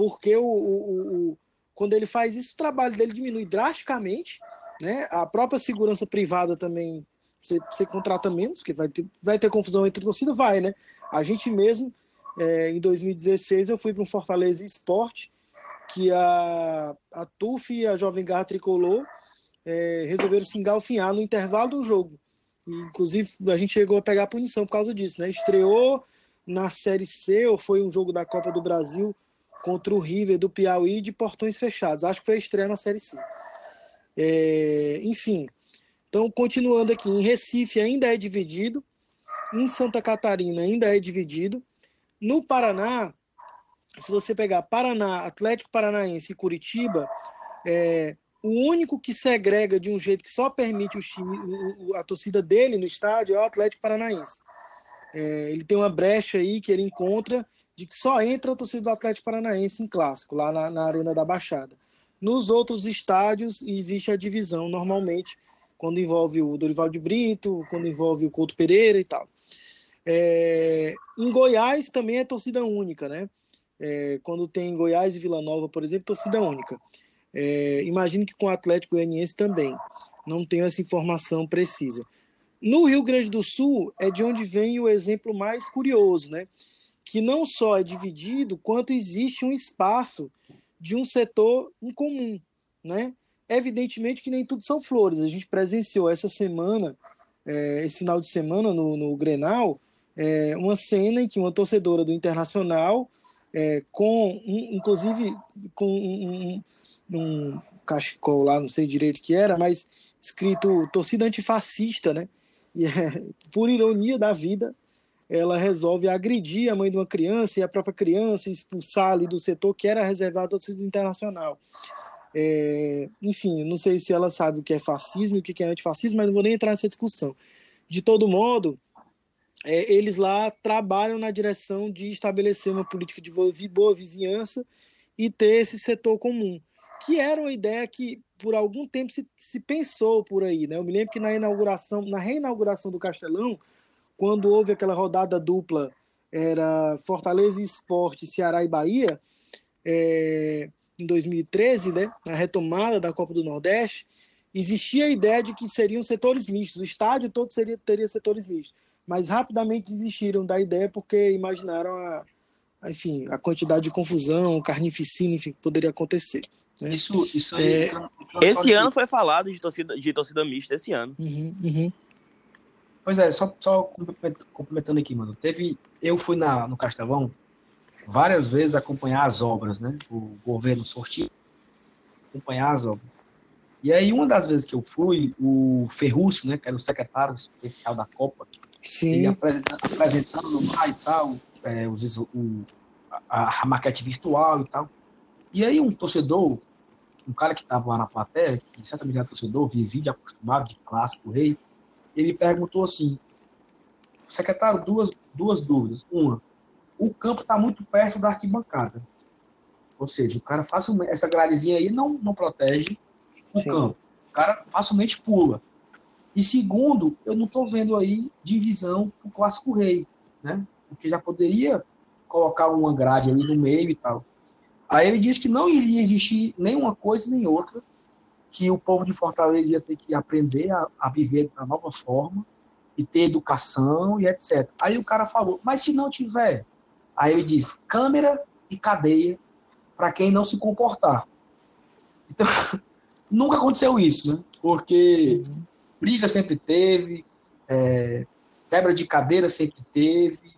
Porque o, o- o- quando ele faz isso, o trabalho dele diminui drasticamente. Né? A própria segurança privada também você, você contrata menos, porque vai ter, vai ter confusão entre torcida, vai, né? A gente mesmo, é, em 2016, eu fui para um Fortaleza Esporte, que a, a TUF e a Jovem Garra Tricolor é, resolveram se engalfinhar no intervalo do jogo. E, inclusive, a gente chegou a pegar punição por causa disso, né? Estreou na Série C, ou foi um jogo da Copa do Brasil contra o River do Piauí de portões fechados. Acho que foi a estreia na Série C. É, enfim, então continuando aqui, em Recife ainda é dividido, em Santa Catarina ainda é dividido, no Paraná, se você pegar Paraná, Atlético Paranaense e Curitiba, é, o único que segrega de um jeito que só permite time, o- o- a torcida dele no estádio é o Atlético Paranaense. É, ele tem uma brecha aí que ele encontra de que só entra a torcida do Atlético Paranaense em clássico, lá na, na Arena da Baixada. Nos outros estádios existe a divisão, normalmente, quando envolve o Dorival de Brito, quando envolve o Couto Pereira e tal. É, em Goiás também é torcida única, né? É, quando tem Goiás e Vila Nova, por exemplo, torcida única. É, imagino que com o Atlético Goianiense também. Não tenho essa informação precisa. No Rio Grande do Sul é de onde vem o exemplo mais curioso, né? Que não só é dividido, quanto existe um espaço de um setor em comum, né? Evidentemente que nem tudo são flores. A gente presenciou essa semana, é, esse final de semana no, no Grenal, é, uma cena em que uma torcedora do Internacional, é, com um- inclusive com um, um, um cachecol lá, não sei direito o que era, mas escrito torcida antifascista, né? E é, por ironia da vida, ela resolve agredir a mãe de uma criança e a própria criança expulsar ali do setor que era reservado ao cidadão internacional. É, enfim, não sei se ela sabe o que é fascismo e o que é antifascismo, mas não vou nem entrar nessa discussão. De todo modo, é, eles lá trabalham na direção de estabelecer uma política de boa vizinhança e ter esse setor comum, que era uma ideia que por algum tempo se, se pensou por aí, né? Eu me lembro que na inauguração, na reinauguração do Castelão, quando houve aquela rodada dupla, era Fortaleza e Esporte, Ceará e Bahia, é, em 2013, né? A retomada da Copa do Nordeste, existia a ideia de que seriam setores mistos, o estádio todo seria, teria setores mistos, mas rapidamente desistiram da ideia porque imaginaram a, a, enfim, a quantidade de confusão, carnificina, enfim, que poderia acontecer. né? Isso, isso aí. É, Esse ano foi falado de torcida, de torcida mista, esse ano. Uhum, uhum. Pois é, só, só complement- complementando aqui, mano. Teve. Eu fui na, no Castelão várias vezes acompanhar as obras, né? O governo sortiu acompanhar as obras. E aí, uma das vezes que eu fui, o Ferrúcio, né, que era o secretário especial da Copa, ele Sim, apresenta- apresentando lá e tal, é, os, o- a, a maquete virtual e tal. E aí, um torcedor, um cara que estava lá na plateia, que certamente era torcedor, vivia acostumado de clássico rei, ele perguntou assim: secretário, duas, duas dúvidas. Uma, o campo está muito perto da arquibancada. Ou seja, o cara facilmente, essa gradezinha aí não, não protege o Sim. campo. O cara facilmente pula. E segundo, eu não estou vendo aí divisão para o clássico rei, né? Porque já poderia colocar uma grade ali no meio e tal. Aí ele disse que não iria existir nenhuma coisa nem outra, que o povo de Fortaleza ia ter que aprender a, a viver da nova forma e ter educação e etc. Aí o cara falou, mas se não tiver? Aí ele disse, câmera e cadeia para quem não se comportar. Então, nunca aconteceu isso, né? Porque briga sempre teve, é, quebra de cadeira sempre teve,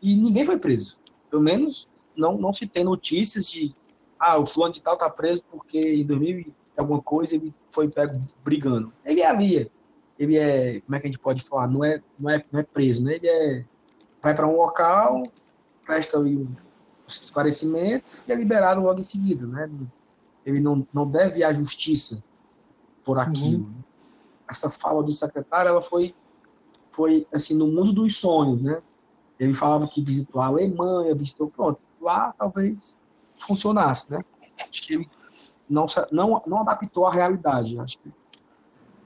e ninguém foi preso. Pelo menos não, não se tem notícias de ah, o fulano de tal tá preso porque em 2000 e alguma coisa ele foi pego brigando. Ele é ali, ele é, como é que a gente pode falar? Não é, não é, não é preso, né? Ele é, vai para um local, presta ali os esclarecimentos e é liberado logo em seguida, né? Ele não, não deve à justiça por aquilo. Essa fala do secretário, ela foi, foi assim, no mundo dos sonhos, né? Ele falava que visitou a Alemanha, visitou, pronto, lá talvez funcionasse, né? Acho que ele não, não, não adaptou à realidade. Acho que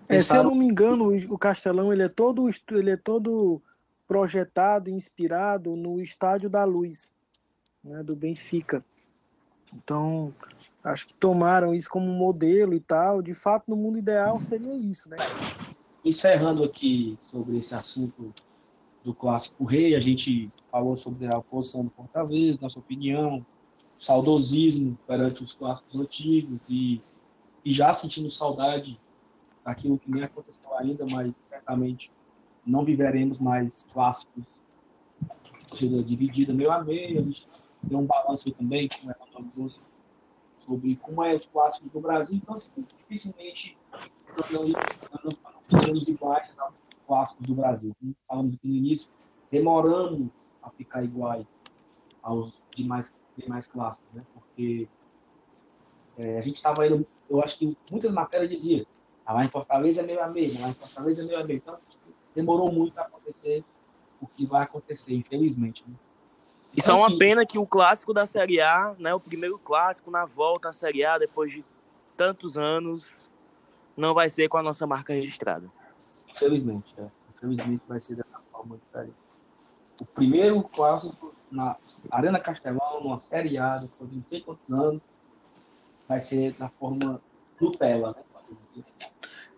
É, se eu não me engano, o- Castelão ele é todo ele é todo projetado, inspirado no Estádio da Luz, né, do Benfica. Então, acho que tomaram isso como modelo e tal. De fato, no mundo ideal seria isso, né? encerrando aqui sobre esse assunto do clássico rei, a gente falou sobre a posição do Fortaleza, nossa opinião, saudosismo perante os clássicos antigos e, e já sentindo saudade daquilo que nem aconteceu ainda, mas certamente não viveremos mais clássicos torcida dividida meio a meio, a gente tem um balanço também, como é o Antônio trouxe, sobre como é os clássicos do Brasil, então assim, dificilmente ficamos iguais aos clássicos do Brasil. Como falamos aqui no início, demoramos a ficar iguais aos demais, demais clássicos, né? Porque é, a gente estava indo, eu acho que muitas matérias diziam, ah, lá em Fortaleza é meio a meio, lá em Fortaleza é meio a meio. Então, demorou muito a acontecer o que vai acontecer, infelizmente. Né? E só uma assim, pena que o clássico da Série A, né, o primeiro clássico na volta à Série A, depois de tantos anos, não vai ser com a nossa marca registrada. Infelizmente, é. Infelizmente vai ser dessa forma. O primeiro clássico na Arena Castelão, numa Série A, depois de não sei quantos anos, vai ser da forma Nutella, né?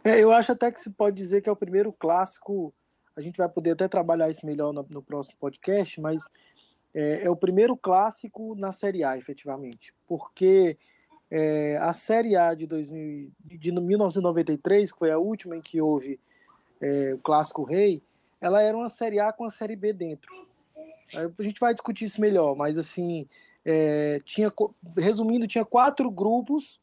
É, eu acho até que se pode dizer que é o primeiro clássico. A gente vai poder até trabalhar isso melhor no, no próximo podcast, mas é, é o primeiro clássico na Série A, efetivamente. Porque é, a Série A de, 2000, de 1993, que foi a última em que houve é, o Clássico Rei, ela era uma Série A com a Série B dentro. A gente vai discutir isso melhor, mas assim, é, tinha, resumindo, tinha quatro grupos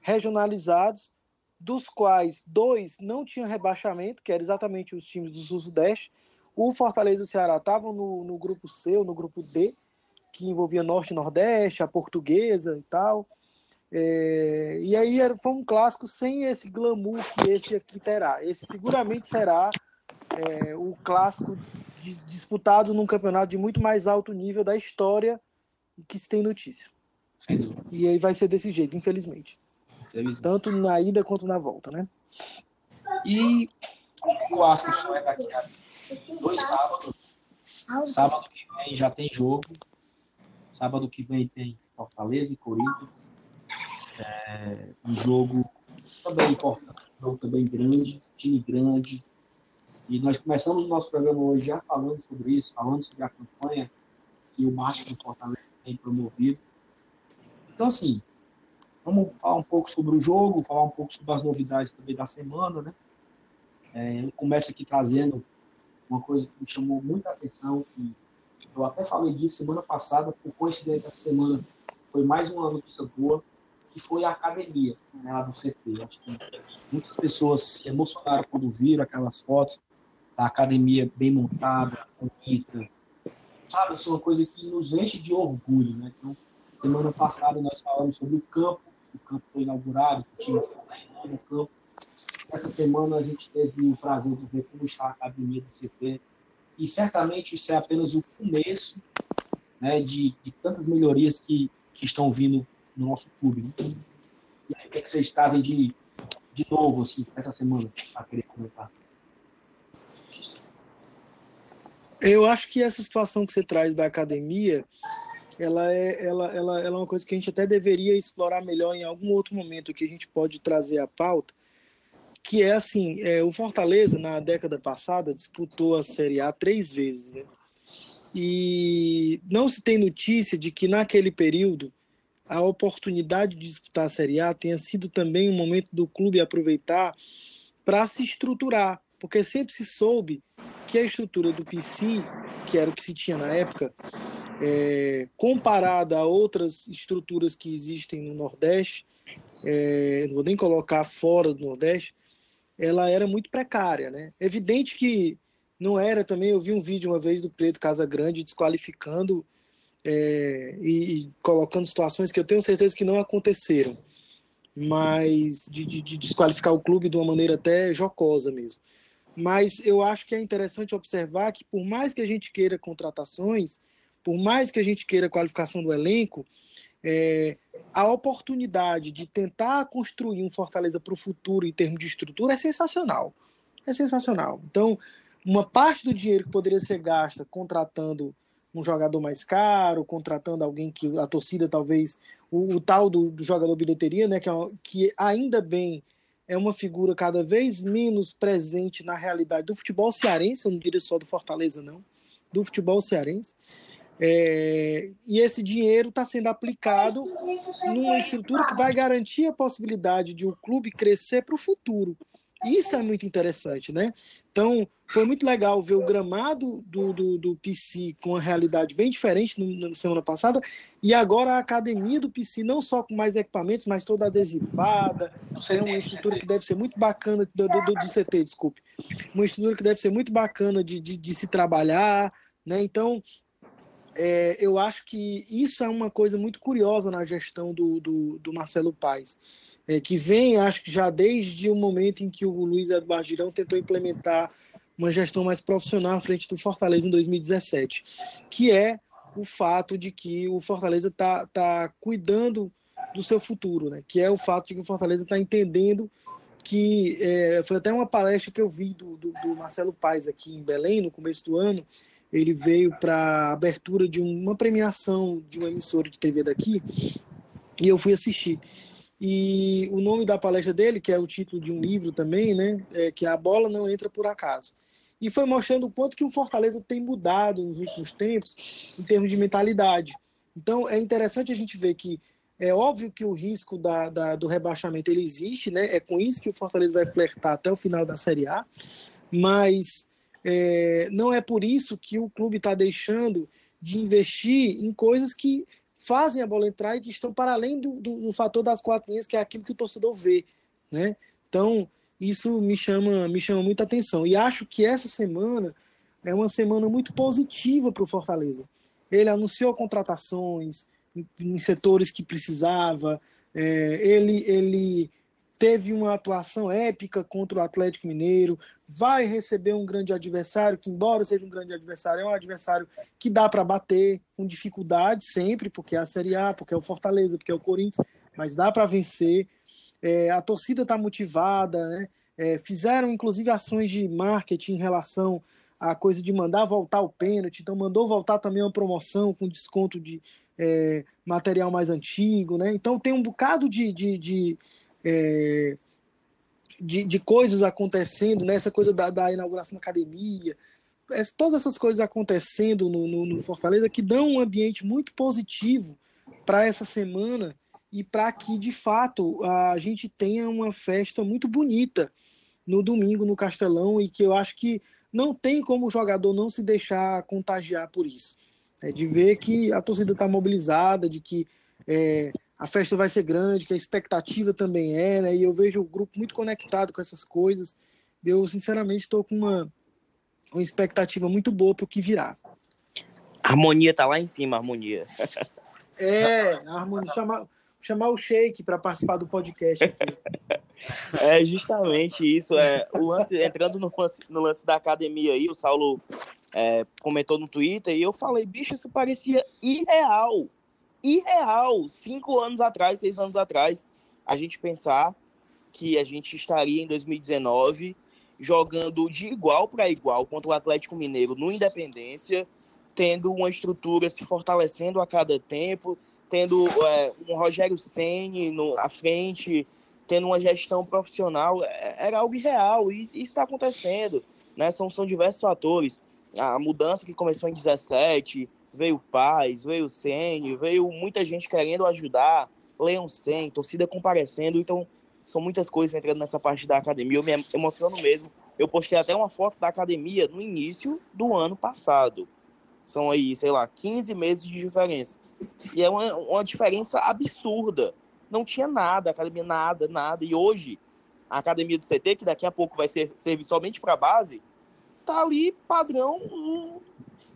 regionalizados, dos quais dois não tinham rebaixamento, que eram exatamente os times do Sul-Sudeste, O Fortaleza e o Ceará estavam no, no grupo C no grupo D, que envolvia Norte e Nordeste, a Portuguesa e tal. É, e aí era, foi um clássico sem esse glamour que esse aqui terá. Esse seguramente será é, o clássico disputado num campeonato de muito mais alto nível da história que se tem notícia. Sem dúvida. E aí vai ser desse jeito, infelizmente. Infelizmente. Tanto na ida quanto na volta, né? E o clássico só é daqui a dois sábados. Sábado que vem já tem jogo. Sábado que vem tem Fortaleza e Corinthians. É, um jogo também importante, um jogo também grande, time grande. E nós começamos o nosso programa hoje já falando sobre isso, falando sobre a campanha que o do Fortaleza tem promovido. Então, assim, vamos falar um pouco sobre o jogo, falar um pouco sobre as novidades também da semana, né? É, eu começo aqui trazendo uma coisa que me chamou muita atenção, que eu até falei disso semana passada, por coincidência, essa semana foi mais uma notícia boa, que foi a academia né, lá do CT. Acho que muitas pessoas se emocionaram quando viram aquelas fotos da academia bem montada, bonita. Sabe, isso é uma coisa que nos enche de orgulho, né? Então, semana passada nós falamos sobre o campo, o campo foi inaugurado, o time foi treinando no campo. Essa semana a gente teve o prazer de ver como está a academia do CT. E certamente isso é apenas o começo né, de, de tantas melhorias que, que estão vindo no nosso clube. né? E aí, o que, é que vocês trazem de, de novo assim, essa semana para querer comentar? Eu acho que essa situação que você traz da academia, ela é, ela, ela, ela é uma coisa que a gente até deveria explorar melhor em algum outro momento que a gente pode trazer à pauta, que é assim, é, o Fortaleza na década passada disputou a Série A três vezes, né? E não se tem notícia de que naquele período a oportunidade de disputar a Série A tenha sido também um momento do clube aproveitar para se estruturar, porque sempre se soube que a estrutura do PC, que era o que se tinha na época, é, comparada a outras estruturas que existem no Nordeste, é, não vou nem colocar fora do Nordeste, ela era muito precária, né? Evidente que não era também. Eu vi um vídeo uma vez do Preto Casagrande desqualificando é, e, e colocando situações que eu tenho certeza que não aconteceram, mas de, de- de desqualificar o clube de uma maneira até jocosa mesmo. Mas eu acho que é interessante observar que, por mais que a gente queira contratações, por mais que a gente queira qualificação do elenco, é, a oportunidade de tentar construir um Fortaleza para o futuro em termos de estrutura é sensacional. É sensacional. Então, uma parte do dinheiro que poderia ser gasta contratando um jogador mais caro, contratando alguém que a torcida talvez o, o tal do, do jogador bilheteria, né, que, é que ainda bem é uma figura cada vez menos presente na realidade do futebol cearense, eu não diria só do Fortaleza não, do futebol cearense. É, e esse dinheiro está sendo aplicado numa estrutura que vai garantir a possibilidade de o clube crescer para o futuro. Isso é muito interessante, né? Então, foi muito legal ver o gramado do, do, do PC com uma realidade bem diferente no- na semana passada, e agora a academia do PC, não só com mais equipamentos, mas toda adesivada. É uma estrutura que deve ser muito bacana, do, do, do CT, desculpe. Uma estrutura que deve ser muito bacana de, de, de se trabalhar, né? Então, é, eu acho que isso é uma coisa muito curiosa na gestão do, do, do Marcelo Paes, é, que vem, acho que já desde o momento em que o Luiz Eduardo Girão tentou implementar uma gestão mais profissional à frente do Fortaleza em 2017, que é o fato de que o Fortaleza está tá cuidando do seu futuro, né? que é o fato de que o Fortaleza está entendendo que é, foi até uma palestra que eu vi do, do, do Marcelo Paes aqui em Belém no começo do ano, ele veio para abertura de uma premiação de uma emissora de TV daqui e eu fui assistir. E o nome da palestra dele, que é o título de um livro também, né, é que a bola não entra por acaso. E foi mostrando o quanto que o Fortaleza tem mudado nos últimos tempos em termos de mentalidade. Então é interessante a gente ver que é óbvio que o risco da, da- do rebaixamento ele existe, né? É com isso que o Fortaleza vai flertar até o final da Série A, mas é, não é por isso que o clube está deixando de investir em coisas que fazem a bola entrar e que estão para além do, do, do fator das quatro linhas, que é aquilo que o torcedor vê, né? Então, isso me chama, me chama muita atenção. E acho que essa semana é uma semana muito positiva para o Fortaleza. Ele anunciou contratações em, em setores que precisava, é, ele, ele teve uma atuação épica contra o Atlético Mineiro, vai receber um grande adversário, que embora seja um grande adversário, é um adversário que dá para bater com dificuldade sempre, porque é a Série A, porque é o Fortaleza, porque é o Corinthians, mas dá para vencer. É, a torcida está motivada, né? É, fizeram inclusive ações de marketing em relação à coisa de mandar voltar o pênalti, então mandou voltar também uma promoção com desconto de é, material mais antigo, né? Então tem um bocado de, de, de, é, de, de coisas acontecendo, né? essa coisa da, da inauguração da academia, es- todas essas coisas acontecendo no, no, no Fortaleza que dão um ambiente muito positivo para essa semana e para que, de fato, a gente tenha uma festa muito bonita no domingo no Castelão e que eu acho que não tem como o jogador não se deixar contagiar por isso. É de ver que a torcida está mobilizada, de que é, a festa vai ser grande, que a expectativa também é, né? E eu vejo o grupo muito conectado com essas coisas. Eu, sinceramente, estou com uma, uma expectativa muito boa para o que virá. A harmonia tá lá em cima, harmonia. É, a harmonia. Chamar, chamar o Sheik para participar do podcast aqui. É justamente isso. É, o lance, entrando no lance, no lance da academia aí, o Saulo é, comentou no Twitter e eu falei, bicho, isso parecia irreal. Irreal. Cinco anos atrás, seis anos atrás, a gente pensar que a gente estaria em 2019 jogando de igual para igual contra o Atlético Mineiro no Independência, tendo uma estrutura se fortalecendo a cada tempo, tendo é, um Rogério Ceni à frente, tendo uma gestão profissional, é- era algo irreal e isso está acontecendo, né? São, são diversos fatores. A mudança que começou em 17, veio o Paz, veio o Ceni, veio muita gente querendo ajudar, Leão Sen, torcida comparecendo, então são muitas coisas entrando nessa parte da academia, eu me emociono mesmo. Eu postei até uma foto da academia no início do ano passado. São aí, sei lá, 15 meses de diferença. E é uma, uma diferença absurda. Não tinha nada, academia nada, nada. E hoje, a academia do CT, que daqui a pouco vai ser, servir somente para base, tá ali padrão,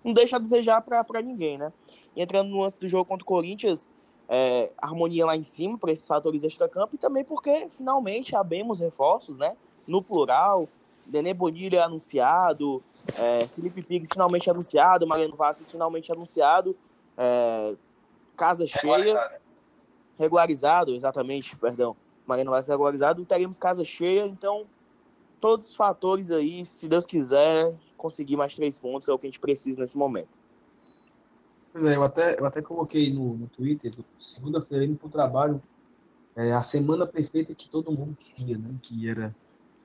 não, deixa a desejar para ninguém, né? E entrando no lance do jogo contra o Corinthians, é, harmonia lá em cima por esses fatores extra-campo e também porque finalmente abemos reforços, né? No plural, Denê Bonilha anunciado, é, Felipe Pires finalmente anunciado, Mariano Vasquez finalmente anunciado, é, casa cheia, regularizado, exatamente, perdão, Mariano Vasquez regularizado, teremos casa cheia, então todos os fatores aí, se Deus quiser, conseguir mais três pontos é o que a gente precisa nesse momento. Pois é, eu até, eu até coloquei no, no Twitter, segunda-feira, indo para o trabalho, é, a semana perfeita que todo mundo queria, né? Que era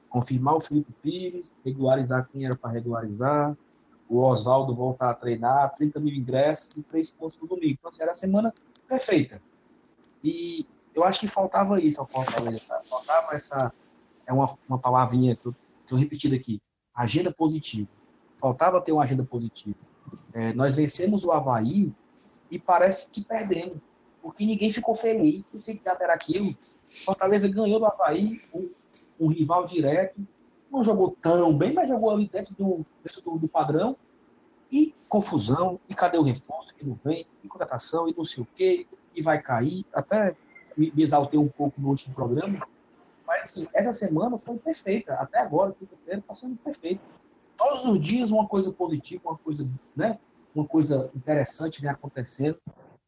confirmar o Felipe Pires, regularizar quem era para regularizar, o Oswaldo voltar a treinar, 30 mil ingressos e três pontos no domingo. Então, assim, era a semana perfeita. E eu acho que faltava isso ao Fortaleza? Faltava essa. É uma, uma palavrinha que eu estou repetindo aqui: agenda positiva. Faltava ter uma agenda positiva. É, nós vencemos o Havaí e parece que perdemos, porque ninguém ficou feliz. Não sei que era aquilo. Fortaleza ganhou do Havaí, um, um rival direto. Não jogou tão bem, mas jogou ali dentro do, dentro do, do padrão. E confusão, e cadê o reforço que não vem, e contratação, e não sei o quê, e vai cair. Até me, me exaltei um pouco no último programa. Mas, assim, essa semana foi perfeita. Até agora, quinta-feira, está sendo perfeito. Todos os dias uma coisa positiva, uma coisa, né? Uma coisa interessante vem acontecendo.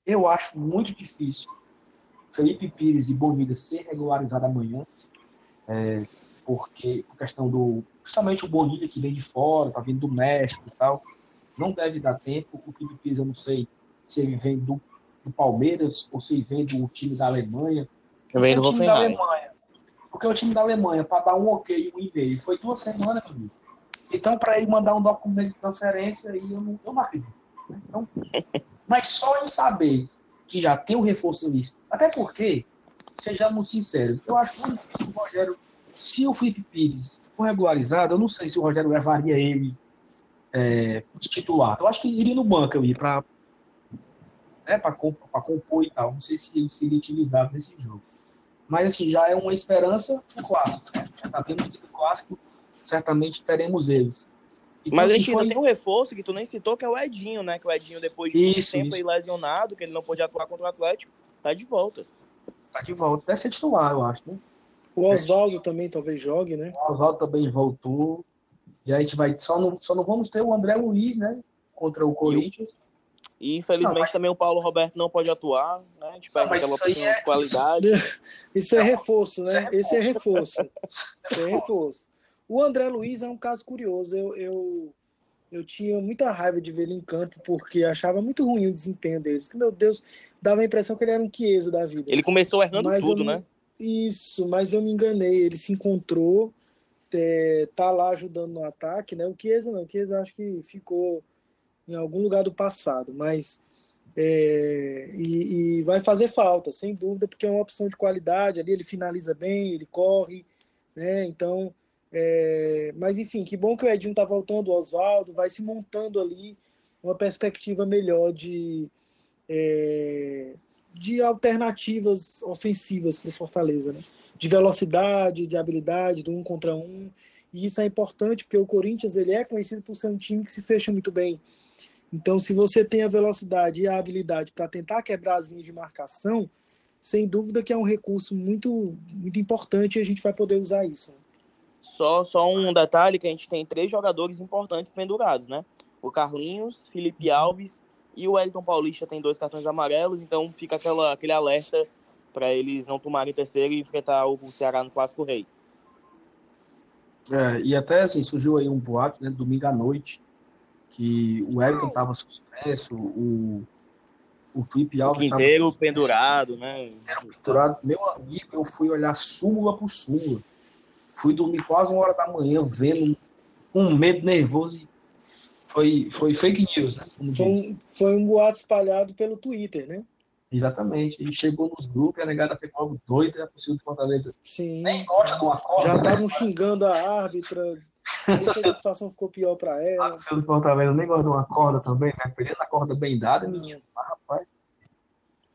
Eu acho muito difícil Felipe Pires e Bonilha ser regularizado amanhã, é, porque a questão do. Principalmente o Bonilha que vem de fora, tá vindo do México e tal, não deve dar tempo. O Felipe Pires, eu não sei se ele vem do, do Palmeiras ou se ele vem do time da Alemanha. Eu venho do time da. Alemanha. Porque o time da Alemanha, para dar um ok e um e-mail, foi duas semanas, meu amigo. Então, para ele mandar um documento de transferência, aí eu não, eu não acredito. né? Então, mas só em saber que já tem o reforço ali, até porque, sejamos sinceros, eu acho muito difícil o Rogério, se o Felipe Pires for regularizado, eu não sei se o Rogério levaria ele é, titular. Eu acho que iria no banco, eu ia para né, para compor e tal. Não sei se ele seria utilizado nesse jogo. Mas assim, já é uma esperança no clássico. Né? Já sabemos que no clássico certamente teremos eles. Então, Mas a assim, gente foi- ainda tem um reforço que tu nem citou, que é o Edinho, né? Que o Edinho, depois de muito Isso, tempo isso. aí lesionado, que ele não pôde atuar contra o Atlético, tá de volta. tá de volta. Deve ser titular, eu acho, né? O Oswaldo também talvez jogue, né? O Oswaldo também voltou. E a gente vai. Só não, só não vamos ter o André Luiz, né? Contra o Corinthians. E infelizmente Não, mas- também o Paulo Roberto não pode atuar, né? A gente perde mas aquela opção é- de qualidade. Isso é reforço, Isso é né? Esse é reforço. Isso é reforço. O André Luiz é um caso curioso. Eu, eu, eu tinha muita raiva de ver ele em campo porque achava muito ruim o desempenho dele. Meu Deus, dava a impressão que ele era um Chiesa da vida. Ele começou errando Mas tudo, não- né? Isso, mas eu me enganei. Ele se encontrou, é, tá lá ajudando no ataque, né? O Chiesa não, o Chiesa acho que ficou em algum lugar do passado, mas é, e, e vai fazer falta, sem dúvida, porque é uma opção de qualidade ali. Ele finaliza bem, ele corre, né? Então, é, mas enfim, que bom que o Edinho tá voltando, o Oswaldo vai se montando ali uma perspectiva melhor de é, de alternativas ofensivas para o Fortaleza, né? De velocidade, de habilidade, do um contra um. E isso é importante porque o Corinthians ele é conhecido por ser um time que se fecha muito bem. Então, se você tem a velocidade e a habilidade para tentar quebrar as linhas de marcação, sem dúvida que é um recurso muito, muito importante e a gente vai poder usar isso. Só, só um detalhe que a gente tem três jogadores importantes pendurados, né? O Carlinhos, Felipe Alves e o Wellington Paulista tem dois cartões amarelos, então fica aquela, aquele alerta para eles não tomarem terceiro e enfrentar o Ceará no Clássico Rei. É, e até assim, surgiu aí um boato, né? Domingo à noite, que o Wellington estava suspenso, o, o Felipe Alves estava suspenso, pendurado, né? pendurado. Meu amigo, eu fui olhar súmula por súmula. Fui dormir quase uma hora da manhã, vendo com medo nervoso. e Foi, foi fake news, né? Foi um, foi um boato espalhado pelo Twitter, né? Exatamente. E chegou nos grupos, a negada ficou algo doida, a torcida do Fortaleza Sim. nem gosta de uma. Já né? estavam xingando a árbitra. A situação ficou pior para A ela. torcida do Fortaleza nem gosta de uma corda também, né? Perdendo a corda bem dada, menino. Mas, rapaz.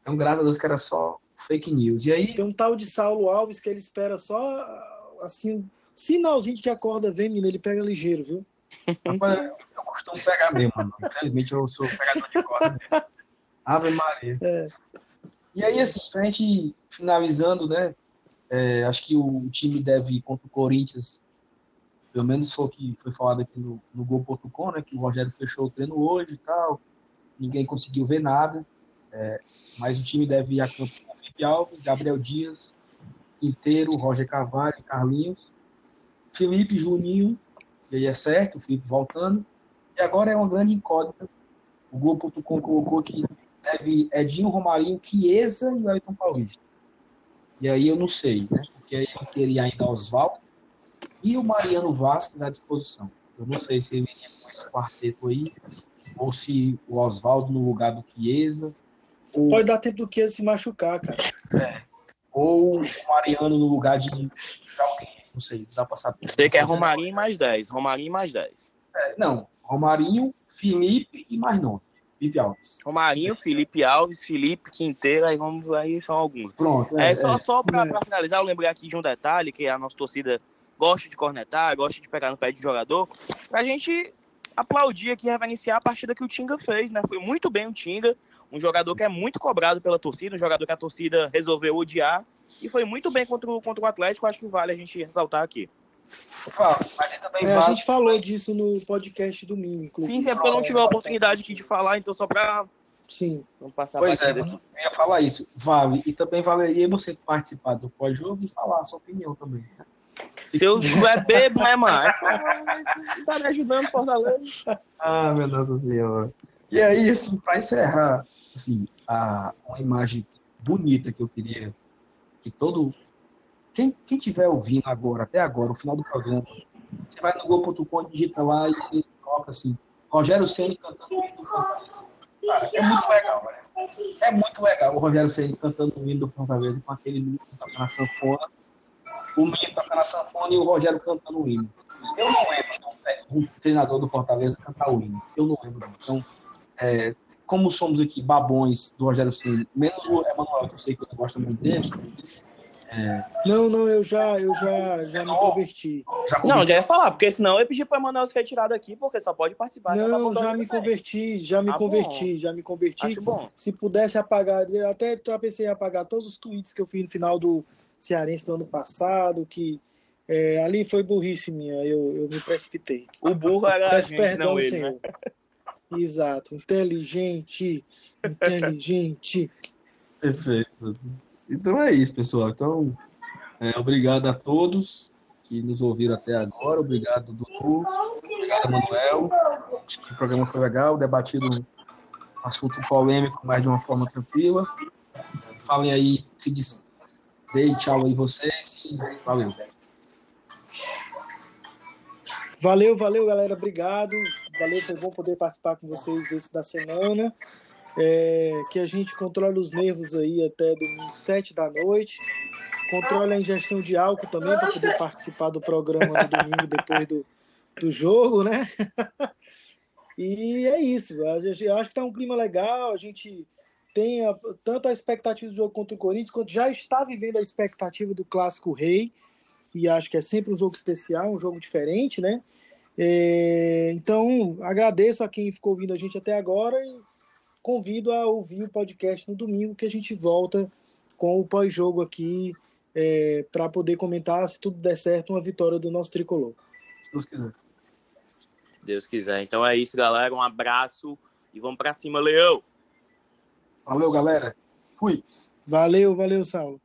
Então, graças a Deus que era só fake news. E aí, Tem um tal de Saulo Alves que ele espera só assim, um sinalzinho de que a corda vem, menino, ele pega ligeiro, viu? rapaz, eu, costumo pegar mesmo, mano. Infelizmente, eu sou pegador de corda mesmo. Ave Maria. É. E aí, assim, pra gente finalizando, né? é, acho que o time deve ir contra o Corinthians, pelo menos foi o que foi falado aqui no, no Gol.com, né? Que o Rogério fechou o treino hoje e tal. Ninguém conseguiu ver nada. é, mas o time deve ir a campo com Felipe Alves, Gabriel Dias, Quinteiro, Roger Carvalho, Carlinhos, Felipe Juninho, e aí é certo, o Felipe voltando. E agora é uma grande incógnita. O Gol.com colocou que deve Edinho, Romarinho, Chiesa e o Wellington Paulista. E aí eu não sei, né? Porque aí ele teria ainda Oswaldo e o Mariano Vasquez à disposição. Eu não sei se ele viria com esse quarteto aí, ou se o Oswaldo no lugar do Chiesa, ou, Pode dar tempo do que se machucar, cara. Ou o Mariano no lugar de, de alguém. Não sei, dá pra saber. Sei que é Romarinho mais 10. Romarinho mais 10. É, não, Romarinho, Felipe e mais nove. Felipe Alves. Romarinho, Felipe Alves, Felipe Quinteiro, aí vamos aí são alguns. Pronto. É, só, só pra, É. pra finalizar, eu lembrei aqui de um detalhe que a nossa torcida gosta de cornetar, gosta de pegar no pé de jogador, pra gente aplaudir aqui reverenciar a partida que o Tinga fez, né? Foi muito bem o Tinga, um jogador que é muito cobrado pela torcida, um jogador que a torcida resolveu odiar, e foi muito bem contra o, contra o Atlético, acho que vale a gente ressaltar aqui. É, a gente falou disso no podcast do inclusive. Sim, se é porque eu não tive a oportunidade aqui de falar, então só pra Sim. vamos passar Pois a é, aqui. eu ia falar isso. Vale. E também valeria você participar do pós-jogo e falar a sua opinião também. Se eu estiver bebo, né, mano? Tá me ajudando, Fortaleza. Ah, meu Nossa Senhora. E aí, assim, para encerrar, assim, a, uma imagem bonita que eu queria que todo. Quem, quem tiver ouvindo agora, até agora, o final do programa, você vai no Gol.com, digita lá e você coloca assim, Rogério Ceni cantando o hino do Fortaleza. Cara, é muito legal, né? É muito legal o Rogério Ceni cantando o hino do Fortaleza com aquele menino tocando na sanfona, o menino tocando na sanfona e o Rogério cantando o hino. Eu não lembro um, treinador do Fortaleza cantar o hino. Eu não lembro. Então, é, como somos aqui babões do Rogério Ceni, menos o Emanuel, que eu sei que eu gosto muito dele, Não, não, eu já, eu já, já me converti. Já Não, já ia falar, porque senão eu ia pedir pra Emanuel ser retirado aqui, porque só pode participar. Não, da já me converti, já me Ah, converti, já me converti. Acho bom. Se pudesse apagar, eu até já pensei em apagar todos os tweets que eu fiz no final do Cearense do ano passado, que é, ali foi burrice minha, eu, eu me precipitei. O burro era a Peço gente, perdão, não ele, Senhor. né? Exato, inteligente, inteligente. Perfeito. Então é isso, pessoal. Então, é, obrigado a todos que nos ouviram até agora. Obrigado, Dudu. Obrigado, Manuel. Acho que o programa foi legal, debatido assunto polêmico, mas de uma forma tranquila. Falem aí, se des... Dei tchau aí vocês e valeu. Valeu, valeu, galera. Obrigado. Valeu, foi bom poder participar com vocês desse da semana. É, que a gente controle os nervos aí até domingo, sete da noite. Controle a ingestão de álcool também para poder participar do programa no domingo depois do, do jogo, né? e é isso. Acho que tá um clima legal. A gente tem a- tanto a expectativa do jogo contra o Corinthians, quanto já está vivendo a expectativa do Clássico Rei. E acho que é sempre um jogo especial, um jogo diferente, né? É, então, agradeço a quem ficou ouvindo a gente até agora e convido a ouvir o podcast no domingo, que a gente volta com o pós-jogo aqui para poder comentar, se tudo der certo, uma vitória do nosso tricolor. Se Deus quiser. Se Deus quiser. Então é isso, galera. Um abraço e vamos pra cima, Leão! Valeu, galera. Fui. Valeu, valeu, Saulo.